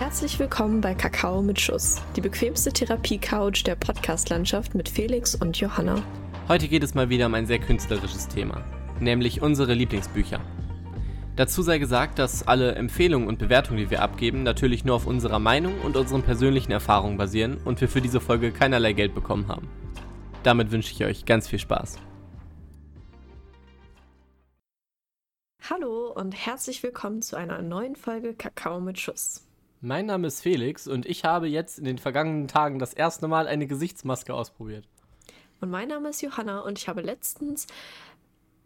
Herzlich willkommen bei Kakao mit Schuss, die bequemste Therapie-Couch der Podcast-Landschaft mit Felix und Johanna. Heute geht es mal wieder um ein sehr künstlerisches Thema, nämlich unsere Lieblingsbücher. Dazu sei gesagt, dass alle Empfehlungen und Bewertungen, die wir abgeben, natürlich nur auf unserer Meinung und unseren persönlichen Erfahrungen basieren und wir für diese Folge keinerlei Geld bekommen haben. Damit wünsche ich euch ganz viel Spaß. Hallo und herzlich willkommen zu einer neuen Folge Kakao mit Schuss. Mein Name ist Felix und ich habe jetzt in den vergangenen Tagen das erste Mal eine Gesichtsmaske ausprobiert. Und mein Name ist Johanna und ich habe letztens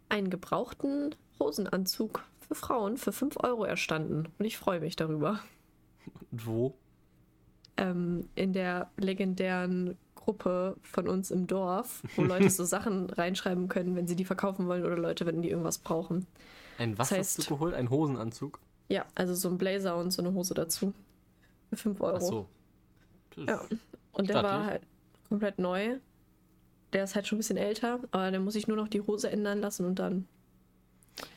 einen gebrauchten Hosenanzug für Frauen für 5 Euro erstanden. Und ich freue mich darüber. Und wo? Ähm, in der legendären Gruppe von uns im Dorf, wo Leute so Sachen reinschreiben können, wenn sie die verkaufen wollen oder Leute, wenn die irgendwas brauchen. Ein was Das heißt- hast du geholt? Ein Hosenanzug? Ja, also so ein Blazer und so eine Hose dazu. Für 5 Euro. Ach so. Ja. Und der war halt komplett neu. Der ist halt schon ein bisschen älter, aber dann muss ich nur noch die Hose ändern lassen und dann.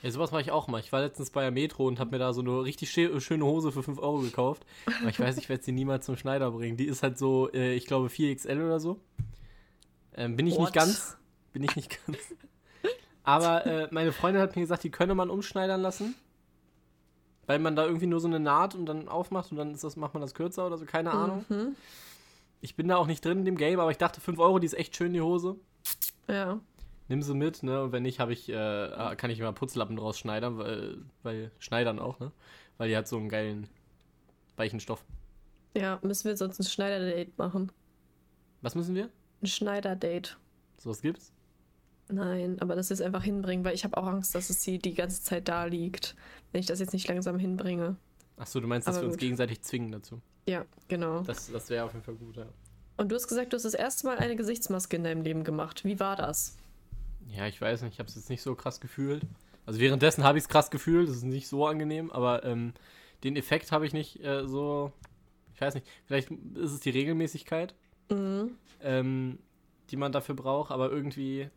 Ja, sowas mache ich auch mal. Ich war letztens bei der Metro und habe mir da so eine richtig schö- schöne Hose für 5 Euro gekauft. Aber ich weiß, ich werde sie niemals zum Schneider bringen. Die ist halt so, äh, ich glaube, 4XL oder so. Ähm, bin ich What? nicht ganz. Bin ich nicht ganz. Aber äh, meine Freundin hat mir gesagt, die könne man umschneidern lassen. Weil man da irgendwie nur so eine Naht und dann aufmacht und dann ist das, macht man das kürzer oder so, keine Ahnung. Mhm. Ich bin da auch nicht drin in dem Game, aber ich dachte, 5 Euro, die ist echt schön, die Hose. Ja. Nimm sie mit, ne? Und wenn nicht, habe ich, äh, kann ich immer Putzlappen draus schneidern, weil, weil schneidern auch, ne? Weil die hat so einen geilen weichen Stoff. Ja, müssen wir sonst ein Schneider-Date machen. Was müssen wir? Ein Schneider-Date. Sowas gibt's? Nein, aber das ist einfach hinbringen, weil ich habe auch Angst, dass es sie die ganze Zeit da liegt, wenn ich das jetzt nicht langsam hinbringe. Achso, du meinst, dass Aber wir uns gut. gegenseitig zwingen dazu. Ja, genau. Das, das wäre auf jeden Fall gut, ja. Und du hast gesagt, du hast das erste Mal eine Gesichtsmaske in deinem Leben gemacht. Wie war das? Ja, ich weiß nicht, ich habe es jetzt nicht so krass gefühlt. Also währenddessen habe ich es krass gefühlt, das ist nicht so angenehm, aber ähm, den Effekt habe ich nicht äh, so. Ich weiß nicht, vielleicht ist es die Regelmäßigkeit. Mhm. ähm, die man dafür braucht, aber irgendwie,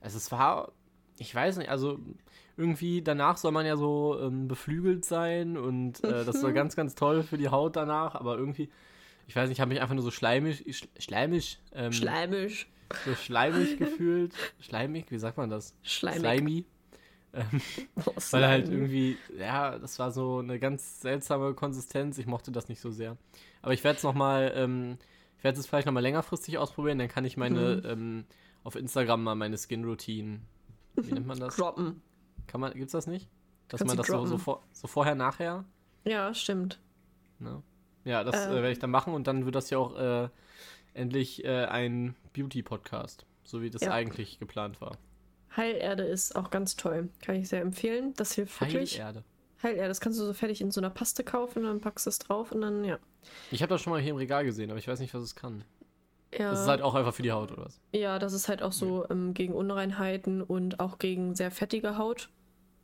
also es war, ich weiß nicht, also irgendwie danach soll man ja so ähm, beflügelt sein und äh, das soll ganz, ganz toll für die Haut danach, aber irgendwie, ich weiß nicht, ich habe mich einfach nur so schleimig, sch schleimig, ähm, Schleimisch. so schleimig gefühlt, schleimig, wie sagt man das? Schleimig. Slimy. Ähm, Oh, weil halt irgendwie, ja, das war so eine ganz seltsame Konsistenz. Ich mochte das nicht so sehr. Aber ich werde es nochmal, ähm, ich werde es vielleicht nochmal längerfristig ausprobieren. Dann kann ich meine, Mhm. ähm, auf Instagram mal meine Skin-Routine, wie nennt man das? droppen. Kann man, gibt's das nicht? Dass Kannst man das so, so, vor, so vorher, nachher? Ja, stimmt. Ne? Ja, das äh, Ähm. werde ich dann machen und dann wird das ja auch äh, endlich äh, ein Beauty-Podcast, so wie das Ja. eigentlich geplant war. Heilerde ist auch ganz toll. Kann ich sehr empfehlen. Das hilft wirklich. Heilerde. Heilerde, das kannst du so fertig in so einer Paste kaufen, dann packst du es drauf und dann, ja. Ich habe das schon mal hier im Regal gesehen, aber ich weiß nicht, was es kann. Ja. Das ist halt auch einfach für die Haut, oder was? ja, das ist halt auch so ähm, gegen Unreinheiten und auch gegen sehr fettige Haut.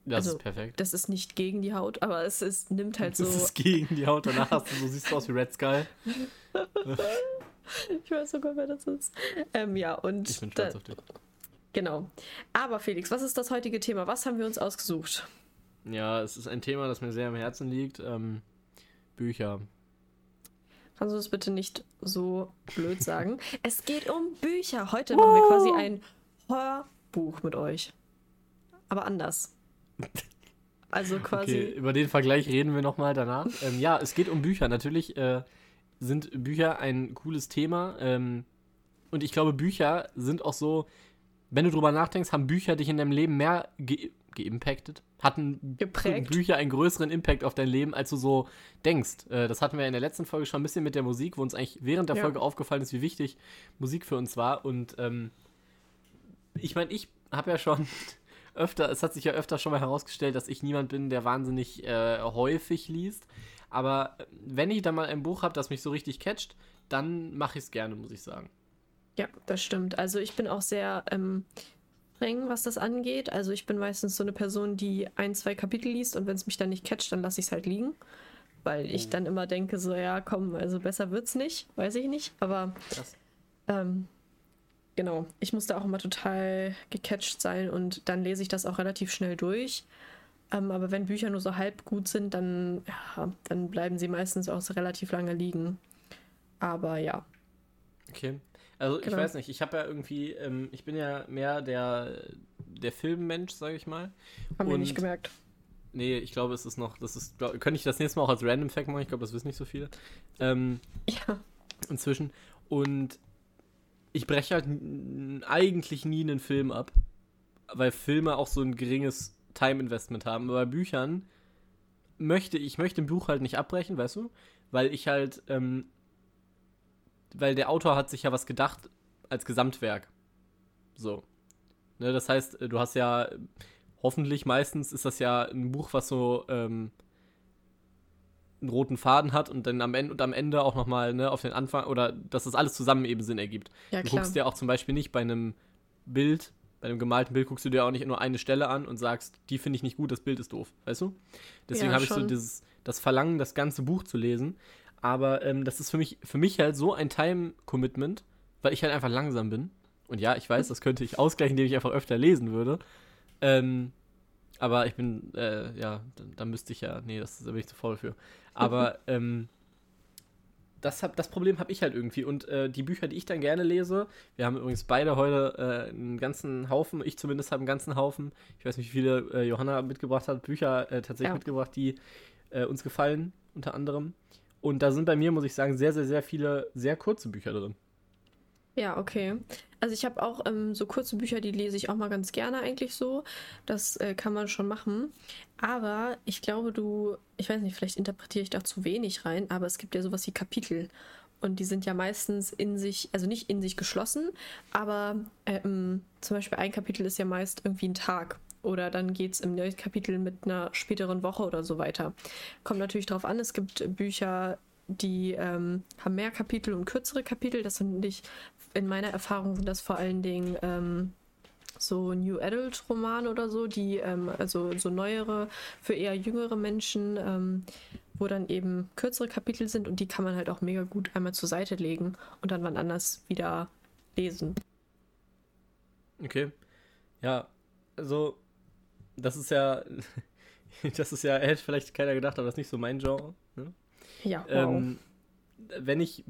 Das Also, ist perfekt. Das ist nicht gegen die Haut, aber es ist, nimmt halt so. Das ist gegen die Haut. Danach hast du, so siehst du aus wie Red Skull. ich weiß sogar, wer das ist. Ähm, ja, und. Ich bin da, stolz auf dich. genau. Aber Felix, was ist das heutige Thema? Was haben wir uns ausgesucht? Ja, es ist ein Thema, das mir sehr am Herzen liegt. Ähm, Bücher. Kannst du das bitte nicht so blöd sagen? es geht um Bücher. Heute machen wir quasi ein Hörbuch mit euch. Aber anders. Also quasi. Okay, über den Vergleich reden wir nochmal danach. ähm, ja, es geht um Bücher. Natürlich äh, sind Bücher ein cooles Thema. Ähm, und ich glaube, Bücher sind auch so, wenn du drüber nachdenkst, haben Bücher dich in deinem Leben mehr ge geimpactet? Hatten Geprägt. Bücher einen größeren Impact auf dein Leben, als du so denkst? Äh, das hatten wir in der letzten Folge schon ein bisschen mit der Musik, wo uns eigentlich während der Ja. Folge aufgefallen ist, wie wichtig Musik für uns war. Und ähm, ich meine, ich habe ja schon öfter, es hat sich ja öfter schon mal herausgestellt, dass ich niemand bin, der wahnsinnig äh, häufig liest. Aber äh, wenn ich dann mal ein Buch habe, das mich so richtig catcht, dann mache ich es gerne, muss ich sagen. Ja, das stimmt. Also ich bin auch sehr ähm, streng, was das angeht. Also ich bin meistens so eine Person, die ein, zwei Kapitel liest und wenn es mich dann nicht catcht, dann lasse ich es halt liegen. Weil ich Oh. dann immer denke, so ja, komm, also besser wird's nicht, weiß ich nicht. Aber ähm, genau, ich musste auch immer total gecatcht sein und dann lese ich das auch relativ schnell durch. Ähm, aber wenn Bücher nur so halb gut sind, dann, ja, dann bleiben sie meistens auch so relativ lange liegen. Aber ja. Okay. Also genau. ich weiß nicht, ich habe ja irgendwie, ähm, ich bin ja mehr der, der Filmmensch, sage ich mal. Haben wir nicht gemerkt. Nee, ich glaube, es ist noch, das ist, glaub, könnte ich das nächste Mal auch als Random Fact machen, ich glaube, das wissen nicht so viele. Ähm, ja. Inzwischen. Und ich breche halt eigentlich nie einen Film ab, weil Filme auch so ein geringes Time-Investment haben. Aber bei Büchern möchte ich möchte ein Buch halt nicht abbrechen, weißt du? Weil ich halt, ähm, weil der Autor hat sich ja was gedacht als Gesamtwerk. So. Ne, das heißt, du hast ja hoffentlich meistens ist das ja ein Buch, was so ähm, einen roten Faden hat und dann am Ende und am Ende auch nochmal ne, auf den Anfang oder dass das alles zusammen eben Sinn ergibt. Ja, du guckst dir auch zum Beispiel nicht bei einem Bild, bei einem gemalten Bild guckst du dir auch nicht nur eine Stelle an und sagst, die finde ich nicht gut, das Bild ist doof, weißt du? Deswegen ja, habe ich so dieses, das Verlangen, das ganze Buch zu lesen. Aber ähm, das ist für mich, für mich halt so ein Time-Commitment, weil ich halt einfach langsam bin. Und ja, ich weiß, das könnte ich ausgleichen, indem ich einfach öfter lesen würde. Ähm, aber ich bin, äh, ja, da, müsste ich ja, nee, das, da bin ich zu faul für. Aber ähm, das, hab, das Problem habe ich halt irgendwie. Und äh, die Bücher, die ich dann gerne lese, wir haben übrigens beide heute äh, einen ganzen Haufen, ich zumindest habe einen ganzen Haufen, ich weiß nicht, wie viele äh, Johanna mitgebracht hat, Bücher äh, tatsächlich ja. mitgebracht, die äh, uns gefallen, unter anderem. Und da sind bei mir, muss ich sagen, sehr, sehr, sehr viele sehr kurze Bücher drin. Ja, okay. Also ich habe auch ähm, so kurze Bücher, die lese ich auch mal ganz gerne eigentlich so. Das äh, kann man schon machen. Aber ich glaube, du, ich weiß nicht, vielleicht interpretiere ich da zu wenig rein, aber es gibt ja sowas wie Kapitel. Und die sind ja meistens in sich, also nicht in sich geschlossen, aber ähm, zum Beispiel ein Kapitel ist ja meist irgendwie ein Tag. Oder dann geht es im neuen Kapitel mit einer späteren Woche oder so weiter. Kommt natürlich darauf an, es gibt Bücher, die ähm, haben mehr Kapitel und kürzere Kapitel. Das sind nicht, in meiner Erfahrung sind das vor allen Dingen ähm, so New Adult Romane oder so, die, ähm, also so neuere, für eher jüngere Menschen, ähm, wo dann eben kürzere Kapitel sind und die kann man halt auch mega gut einmal zur Seite legen und dann wann anders wieder lesen. Okay. Ja, also, das ist ja, das ist ja, hätte vielleicht keiner gedacht, aber das ist nicht so mein Genre. Ne? Ja, wow. Ähm, wenn ich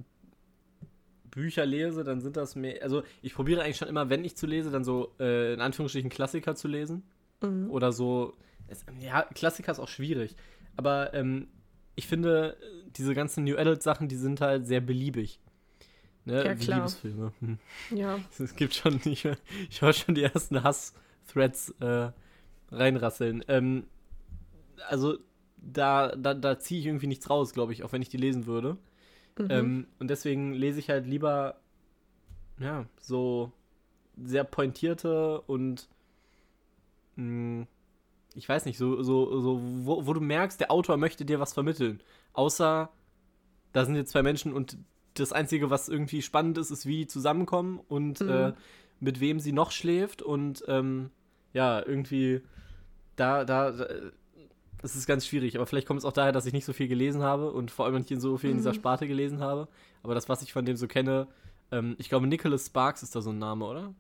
Bücher lese, dann sind das mehr. Also ich probiere eigentlich schon immer, wenn ich zu lese, dann so äh, in Anführungsstrichen Klassiker zu lesen. Mhm. Oder so. Es, ja, Klassiker ist auch schwierig. Aber ähm, ich finde, diese ganzen New Adult Sachen, die sind halt sehr beliebig. Ne? Ja, klar. Liebesfilme. Hm. Ja. Es gibt schon, ich, ich höre schon die ersten Hass-Threads äh, reinrasseln. Ähm, also da, da, da ziehe ich irgendwie nichts raus, glaube ich, auch wenn ich die lesen würde. Mhm. Ähm, und deswegen lese ich halt lieber, ja, so sehr pointierte und mh, hm, ich weiß nicht, so, so, so wo, wo du merkst, der Autor möchte dir was vermitteln. Außer, da sind jetzt zwei Menschen und das Einzige, was irgendwie spannend ist, ist, wie die zusammenkommen und mhm. äh, mit wem sie noch schläft und ähm, ja, irgendwie da, da, da das ist ganz schwierig, aber vielleicht kommt es auch daher, dass ich nicht so viel gelesen habe und vor allem nicht so viel in dieser mhm. Sparte gelesen habe. Aber das, was ich von dem so kenne, ähm, ich glaube, Nicholas Sparks ist da so ein Name, oder?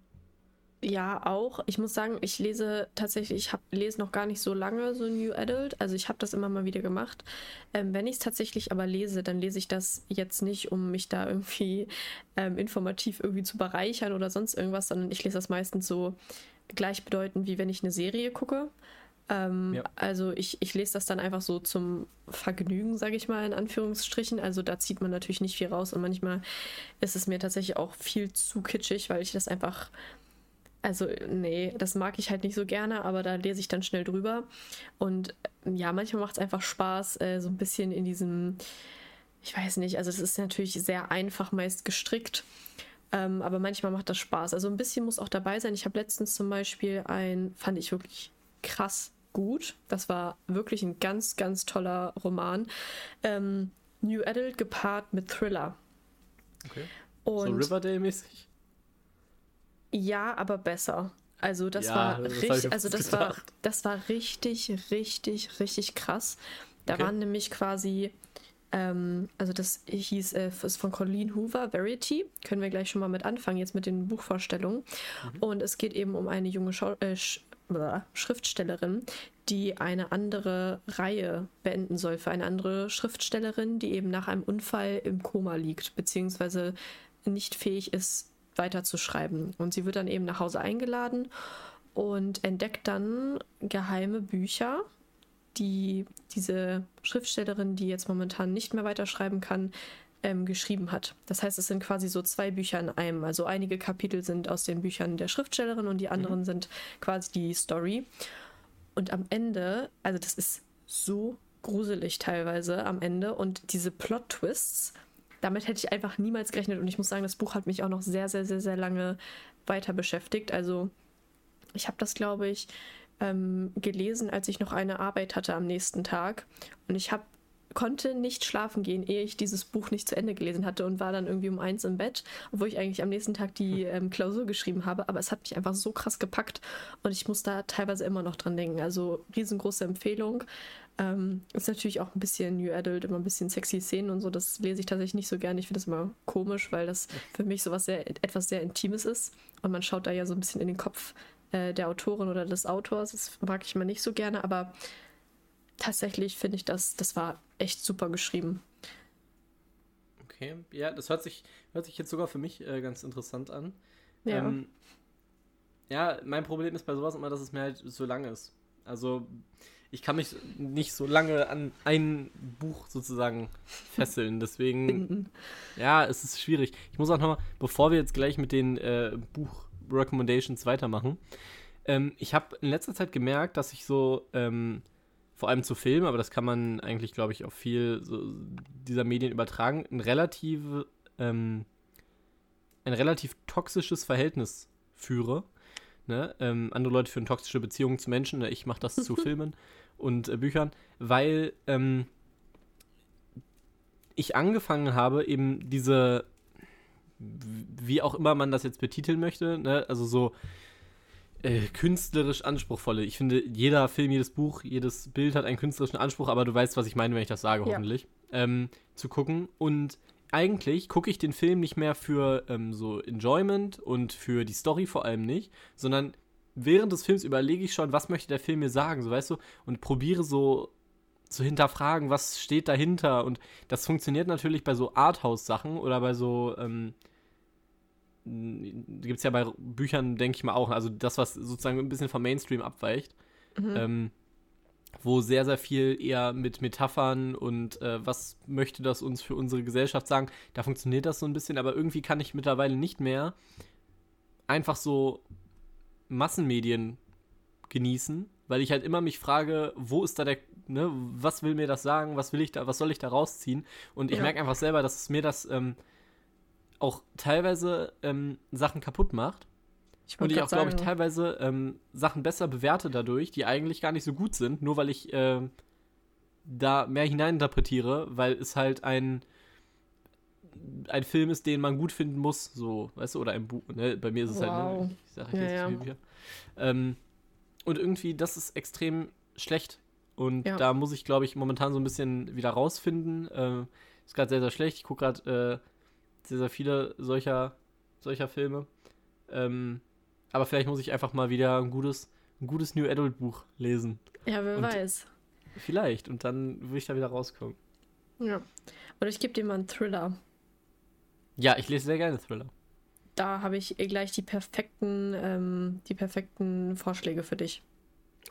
Ja, auch. Ich muss sagen, ich lese tatsächlich, ich hab, lese noch gar nicht so lange so New Adult. Also ich habe das immer mal wieder gemacht. Ähm, wenn ich es tatsächlich aber lese, dann lese ich das jetzt nicht, um mich da irgendwie ähm, informativ irgendwie zu bereichern oder sonst irgendwas, sondern ich lese das meistens so gleichbedeutend, wie wenn ich eine Serie gucke. Ähm, ja. Also ich, ich lese das dann einfach so zum Vergnügen, sage ich mal, in Anführungsstrichen. Also da zieht man natürlich nicht viel raus und manchmal ist es mir tatsächlich auch viel zu kitschig, weil ich das einfach, also nee, das mag ich halt nicht so gerne, aber da lese ich dann schnell drüber. Und ja, manchmal macht es einfach Spaß, äh, so ein bisschen in diesem, ich weiß nicht, also es ist natürlich sehr einfach meist gestrickt. Ähm, aber manchmal macht das Spaß. Also ein bisschen muss auch dabei sein. Ich habe letztens zum Beispiel ein, fand ich wirklich krass gut. Das war wirklich ein ganz, ganz toller Roman. Ähm, New Adult gepaart mit Thriller. Okay. Und so Riverdale-mäßig? Ja, aber besser. Also das ja, war richtig, also das gedacht. war, das war richtig, richtig, richtig krass. Da okay. waren nämlich quasi, ähm, also das hieß, äh, ist von Colleen Hoover, Verity. Können wir gleich schon mal mit anfangen, jetzt mit den Buchvorstellungen. Mhm. Und es geht eben um eine junge Schau äh, Schriftstellerin, die eine andere Reihe beenden soll für eine andere Schriftstellerin, die eben nach einem Unfall im Koma liegt, beziehungsweise nicht fähig ist, weiterzuschreiben. Und sie wird dann eben nach Hause eingeladen und entdeckt dann geheime Bücher, die diese Schriftstellerin, die jetzt momentan nicht mehr weiterschreiben kann, ähm, geschrieben hat. Das heißt, es sind quasi so zwei Bücher in einem. Also einige Kapitel sind aus den Büchern der Schriftstellerin und die anderen mhm. sind quasi die Story. Und am Ende, also das ist so gruselig teilweise am Ende und diese Plot-Twists, damit hätte ich einfach niemals gerechnet und ich muss sagen, das Buch hat mich auch noch sehr, sehr, sehr, sehr lange weiter beschäftigt. Also ich habe das, glaube ich, ähm, gelesen, als ich noch eine Arbeit hatte am nächsten Tag und ich habe konnte nicht schlafen gehen, ehe ich dieses Buch nicht zu Ende gelesen hatte und war dann irgendwie um eins im Bett, obwohl ich eigentlich am nächsten Tag die hm. ähm, Klausur geschrieben habe. Aber es hat mich einfach so krass gepackt und ich muss da teilweise immer noch dran denken. Also riesengroße Empfehlung. Ähm, ist natürlich auch ein bisschen New Adult, immer ein bisschen sexy Szenen und so. Das lese ich tatsächlich nicht so gerne. Ich finde das immer komisch, weil das für mich sowas sehr, etwas sehr Intimes ist. Und man schaut da ja so ein bisschen in den Kopf äh, der Autorin oder des Autors. Das mag ich immer nicht so gerne, aber tatsächlich finde ich das, das war echt super geschrieben. Okay, ja, das hört sich, hört sich jetzt sogar für mich äh, ganz interessant an. Ja. Ähm, ja, mein Problem ist bei sowas immer, dass es mir halt so lang ist. Also ich kann mich nicht so lange an ein Buch sozusagen fesseln. Deswegen, ja, es ist schwierig. Ich muss auch nochmal, bevor wir jetzt gleich mit den äh, Buch-Recommendations weitermachen, ähm, ich habe in letzter Zeit gemerkt, dass ich so ähm, vor allem zu Filmen, aber das kann man eigentlich, glaube ich, auf viel so dieser Medien übertragen, ein relativ, ähm, ein relativ toxisches Verhältnis führe. Ne? Ähm, andere Leute führen toxische Beziehungen zu Menschen, ne? ich mache das zu Filmen und äh, Büchern, weil ähm, ich angefangen habe, eben diese, wie auch immer man das jetzt betiteln möchte, ne? also so äh, künstlerisch anspruchsvolle. Ich finde, jeder Film, jedes Buch, jedes Bild hat einen künstlerischen Anspruch, aber du weißt, was ich meine, wenn ich das sage, ja. hoffentlich. Ähm, zu gucken. Und eigentlich gucke ich den Film nicht mehr für ähm, so Enjoyment und für die Story vor allem nicht, sondern während des Films überlege ich schon, was möchte der Film mir sagen, so weißt du, und probiere so zu hinterfragen, was steht dahinter. Und das funktioniert natürlich bei so Arthouse-Sachen oder bei so ähm, gibt es ja bei Büchern, denke ich mal, auch. Also das, was sozusagen ein bisschen vom Mainstream abweicht. Mhm. Ähm, wo sehr, sehr viel eher mit Metaphern und äh, was möchte das uns für unsere Gesellschaft sagen, da funktioniert das so ein bisschen, aber irgendwie kann ich mittlerweile nicht mehr einfach so Massenmedien genießen, weil ich halt immer mich frage, wo ist da der, ne, was will mir das sagen, was will ich da, was soll ich da rausziehen? Und ich ja. merke einfach selber, dass es mir das ähm, auch teilweise ähm, Sachen kaputt macht. Ich und ich auch, glaube ich, teilweise ähm, Sachen besser bewerte dadurch, die eigentlich gar nicht so gut sind, nur weil ich äh, da mehr hineininterpretiere, weil es halt ein, ein Film ist, den man gut finden muss, so, weißt du, oder ein Buch, ne? Bei mir ist es wow. halt, ne, ich sage ja, jetzt ja. Ähm, und irgendwie, das ist extrem schlecht. Und ja. da muss ich, glaube ich, momentan so ein bisschen wieder rausfinden. Äh, ist gerade sehr, sehr schlecht. Ich gucke gerade äh, sehr, sehr viele solcher, solcher Filme. Ähm, aber vielleicht muss ich einfach mal wieder ein gutes, ein gutes New Adult Buch lesen. Ja, wer und weiß. Vielleicht. Und dann würde ich da wieder rauskommen. Ja. Oder ich gebe dir mal einen Thriller. Ja, ich lese sehr gerne Thriller. Da habe ich gleich die perfekten, ähm, die perfekten Vorschläge für dich.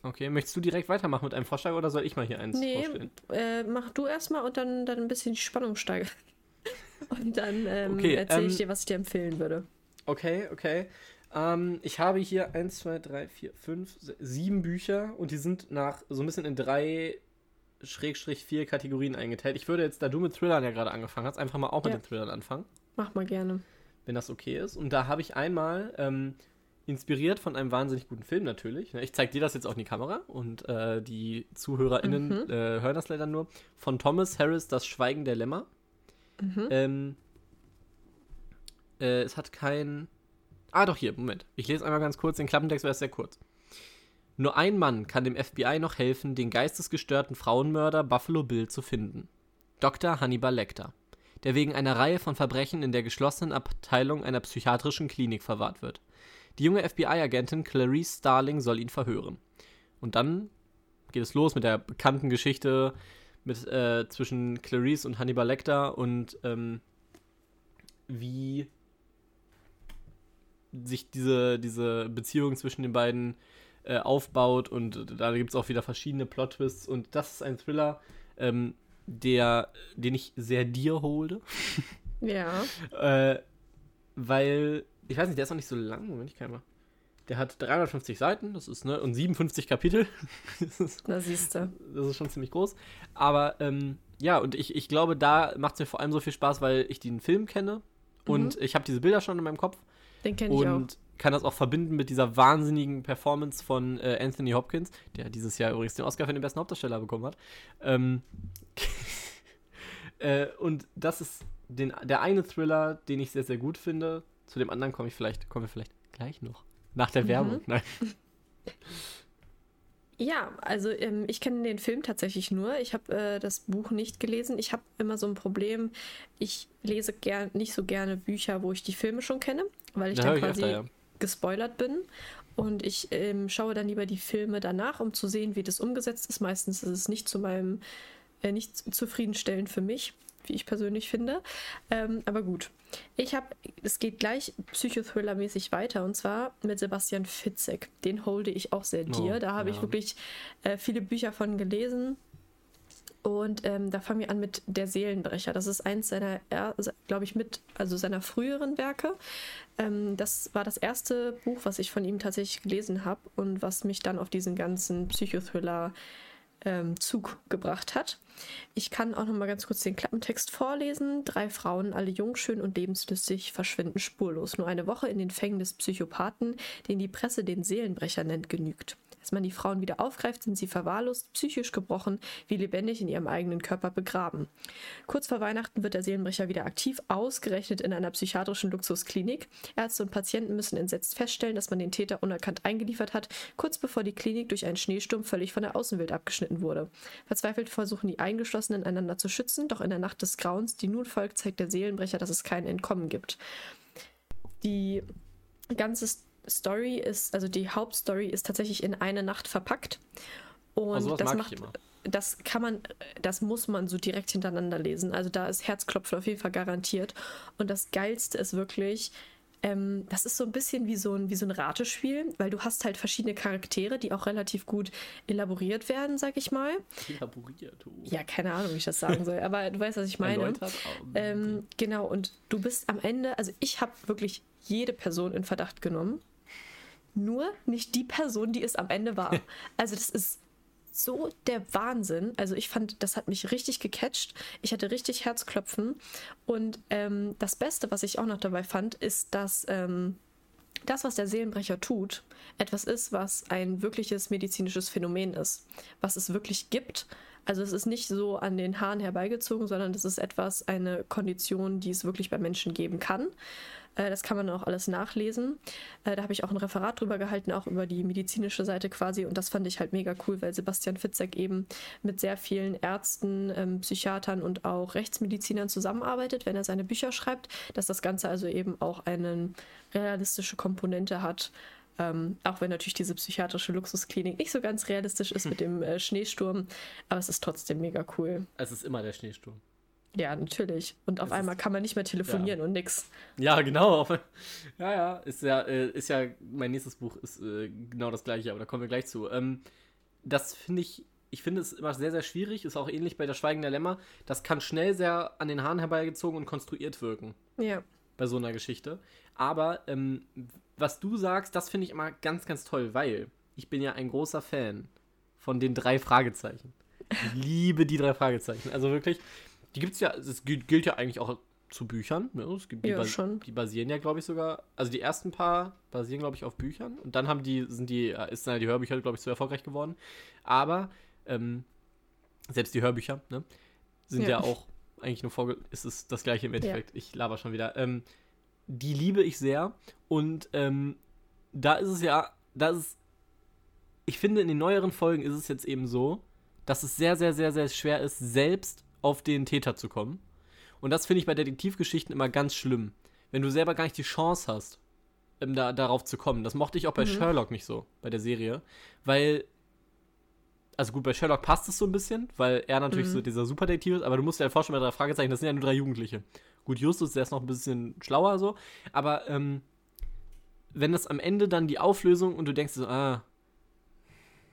Okay, möchtest du direkt weitermachen mit einem Vorschlag oder soll ich mal hier eins nee, vorstellen? Äh, mach du erstmal und dann, dann ein bisschen die Spannung steigern. Und dann ähm, okay, erzähle ich ähm, dir, was ich dir empfehlen würde. Okay, okay. Ähm, ich habe hier 1, 2, 3, 4, 5, 7 Bücher und die sind nach so ein bisschen in drei Schrägstrich vier Kategorien eingeteilt. Ich würde jetzt, da du mit Thrillern ja gerade angefangen hast, einfach mal auch mit ja. den Thrillern anfangen. Mach mal gerne. Wenn das okay ist. Und da habe ich einmal ähm, inspiriert von einem wahnsinnig guten Film natürlich. Ich zeige dir das jetzt auch in die Kamera und äh, die ZuhörerInnen mhm. äh, hören das leider nur. Von Thomas Harris, Das Schweigen der Lämmer. Mhm. Ähm, äh, es hat kein. Ah, doch, hier, Moment. Ich lese einmal ganz kurz den Klappentext, weil es sehr kurz. Nur ein Mann kann dem FBI noch helfen, den geistesgestörten Frauenmörder Buffalo Bill zu finden. Dr. Hannibal Lecter, der wegen einer Reihe von Verbrechen in der geschlossenen Abteilung einer psychiatrischen Klinik verwahrt wird. Die junge FBI-Agentin Clarice Starling soll ihn verhören. Und dann geht es los mit der bekannten Geschichte mit, äh, zwischen Clarice und Hannibal Lecter und ähm, wie sich diese, diese Beziehung zwischen den beiden äh, aufbaut und da gibt es auch wieder verschiedene Plot-Twists und das ist ein Thriller, ähm, der, den ich sehr dir hole. Ja. äh, weil, ich weiß nicht, der ist noch nicht so lang, Moment, ich kann mal. Der hat 350 Seiten, das ist, ne, und 57 Kapitel. das ist, Da siehst du. das ist schon ziemlich groß. Aber, ähm, ja, und ich, ich glaube, da macht es mir vor allem so viel Spaß, weil ich den Film kenne und ich habe diese Bilder schon in meinem Kopf Den kenne ich auch. und kann das auch verbinden mit dieser wahnsinnigen Performance von äh, Anthony Hopkins, der dieses Jahr übrigens den Oscar für den besten Hauptdarsteller bekommen hat. Ähm, äh, und das ist den, der eine Thriller, den ich sehr, sehr gut finde. Zu dem anderen komme ich vielleicht, kommen wir vielleicht gleich noch. Nach der Mhm. Werbung. Nein. Ja, also ähm, ich kenne den Film tatsächlich nur. Ich habe äh, das Buch nicht gelesen. Ich habe immer so ein Problem. Ich lese gern, nicht so gerne Bücher, wo ich die Filme schon kenne, weil ich Da dann ich quasi öfter, ja. gespoilert bin. Und ich ähm, schaue dann lieber die Filme danach, um zu sehen, wie das umgesetzt ist. Meistens ist es nicht zu meinem, äh, nicht zufriedenstellend für mich, wie ich persönlich finde. Ähm, aber gut. Ich habe, es geht gleich Psychothriller-mäßig weiter und zwar mit Sebastian Fitzek. Den holde ich auch sehr dir. Oh, da habe ich ja. wirklich äh, viele Bücher von gelesen. Und ähm, da fangen wir an mit Der Seelenbrecher. Das ist eins seiner, glaube ich, mit, also seiner früheren Werke. Ähm, das war das erste Buch, was ich von ihm tatsächlich gelesen habe und was mich dann auf diesen ganzen Psychothriller ähm, Zug gebracht hat. Ich kann auch noch mal ganz kurz den Klappentext vorlesen. Drei Frauen, alle jung, schön und lebenslüstig, verschwinden spurlos. Nur eine Woche in den Fängen des Psychopathen, den die Presse den Seelenbrecher nennt, genügt. Als man die Frauen wieder aufgreift, sind sie verwahrlost, psychisch gebrochen, wie lebendig in ihrem eigenen Körper begraben. Kurz vor Weihnachten wird der Seelenbrecher wieder aktiv, ausgerechnet in einer psychiatrischen Luxusklinik. Ärzte und Patienten müssen entsetzt feststellen, dass man den Täter unerkannt eingeliefert hat, kurz bevor die Klinik durch einen Schneesturm völlig von der Außenwelt abgeschnitten wurde. Verzweifelt versuchen die Eingeschlossenen einander zu schützen, doch in der Nacht des Grauens, die nun folgt, zeigt der Seelenbrecher, dass es kein Entkommen gibt. Die ganze Story ist, also die Hauptstory ist tatsächlich in eine Nacht verpackt. Und sowas das macht, das kann man, das muss man so direkt hintereinander lesen. Also da ist Herzklopfen auf jeden Fall garantiert. Und das Geilste ist wirklich, ähm, das ist so ein bisschen wie so ein, wie so ein Ratespiel, weil du hast halt verschiedene Charaktere, die auch relativ gut elaboriert werden, sag ich mal. Elaboriert. oh. Ja, keine Ahnung, wie ich das sagen soll, aber du weißt, was ich meine. Ähm, genau, und du bist am Ende, also ich habe wirklich jede Person in Verdacht genommen. Nur nicht die Person, die es am Ende war. Also das ist so der Wahnsinn. Also ich fand, das hat mich richtig gecatcht. Ich hatte richtig Herzklopfen. Und ähm, das Beste, was ich auch noch dabei fand, ist, dass ähm, das, was der Seelenbrecher tut, etwas ist, was ein wirkliches medizinisches Phänomen ist, was es wirklich gibt. Also es ist nicht so an den Haaren herbeigezogen, sondern das ist etwas, eine Kondition, die es wirklich bei Menschen geben kann. Äh, Das kann man auch alles nachlesen. Äh, Da habe ich auch ein Referat drüber gehalten, auch über die medizinische Seite quasi. Und das fand ich halt mega cool, weil Sebastian Fitzek eben mit sehr vielen Ärzten, ähm, Psychiatern und auch Rechtsmedizinern zusammenarbeitet, wenn er seine Bücher schreibt, dass das Ganze also eben auch eine realistische Komponente hat. Ähm, auch wenn natürlich diese psychiatrische Luxusklinik nicht so ganz realistisch ist mit dem äh, Schneesturm, aber es ist trotzdem mega cool. Es ist immer der Schneesturm. Ja, natürlich. Und auf ist- einmal kann man nicht mehr telefonieren und nix. Ja, genau. Ja, ja, ist ja, äh, ist ja, mein nächstes Buch ist äh, genau das gleiche, aber da kommen wir gleich zu. Ähm, das finde ich, ich finde es immer sehr, sehr schwierig, ist auch ähnlich bei der Schweigen der Lämmer. Das kann schnell sehr an den Haaren herbeigezogen und konstruiert wirken Ja. bei so einer Geschichte. Aber ähm, was du sagst, das finde ich immer ganz, ganz toll, weil ich bin ja ein großer Fan von den drei Fragezeichen. Ich liebe die drei Fragezeichen. Also wirklich, die gibt es ja, es gilt, ja eigentlich auch zu Büchern. Ne? Es gibt, die, Ja, bas- schon. die basieren ja, glaube ich, sogar, also die ersten paar basieren, glaube ich, auf Büchern. Und dann haben die, sind die, äh, ist dann die Hörbücher, glaube ich, zu erfolgreich geworden. Aber ähm, selbst die Hörbücher, ne, sind ja, Ja. auch eigentlich nur vorge... Ist es das gleiche im Endeffekt. Ich laber schon wieder. Ähm, die liebe ich sehr. Und ähm, da ist es ja, da ist es, ich finde, in den neueren Folgen ist es jetzt eben so, dass es sehr, sehr, sehr, sehr schwer ist, selbst auf den Täter zu kommen. Und das finde ich bei Detektivgeschichten immer ganz schlimm. Wenn du selber gar nicht die Chance hast, ähm, da, darauf zu kommen. Das mochte ich auch bei Mhm. Sherlock nicht so, bei der Serie. Weil, also gut, bei Sherlock passt es so ein bisschen, weil er natürlich Mhm. so dieser Superdetektiv ist, aber du musst dir halt vorstellen, bei drei Fragezeichen, das sind ja nur drei Jugendliche. Gut, Justus, der ist noch ein bisschen schlauer so, aber ähm, wenn das am Ende dann die Auflösung und du denkst so, ah,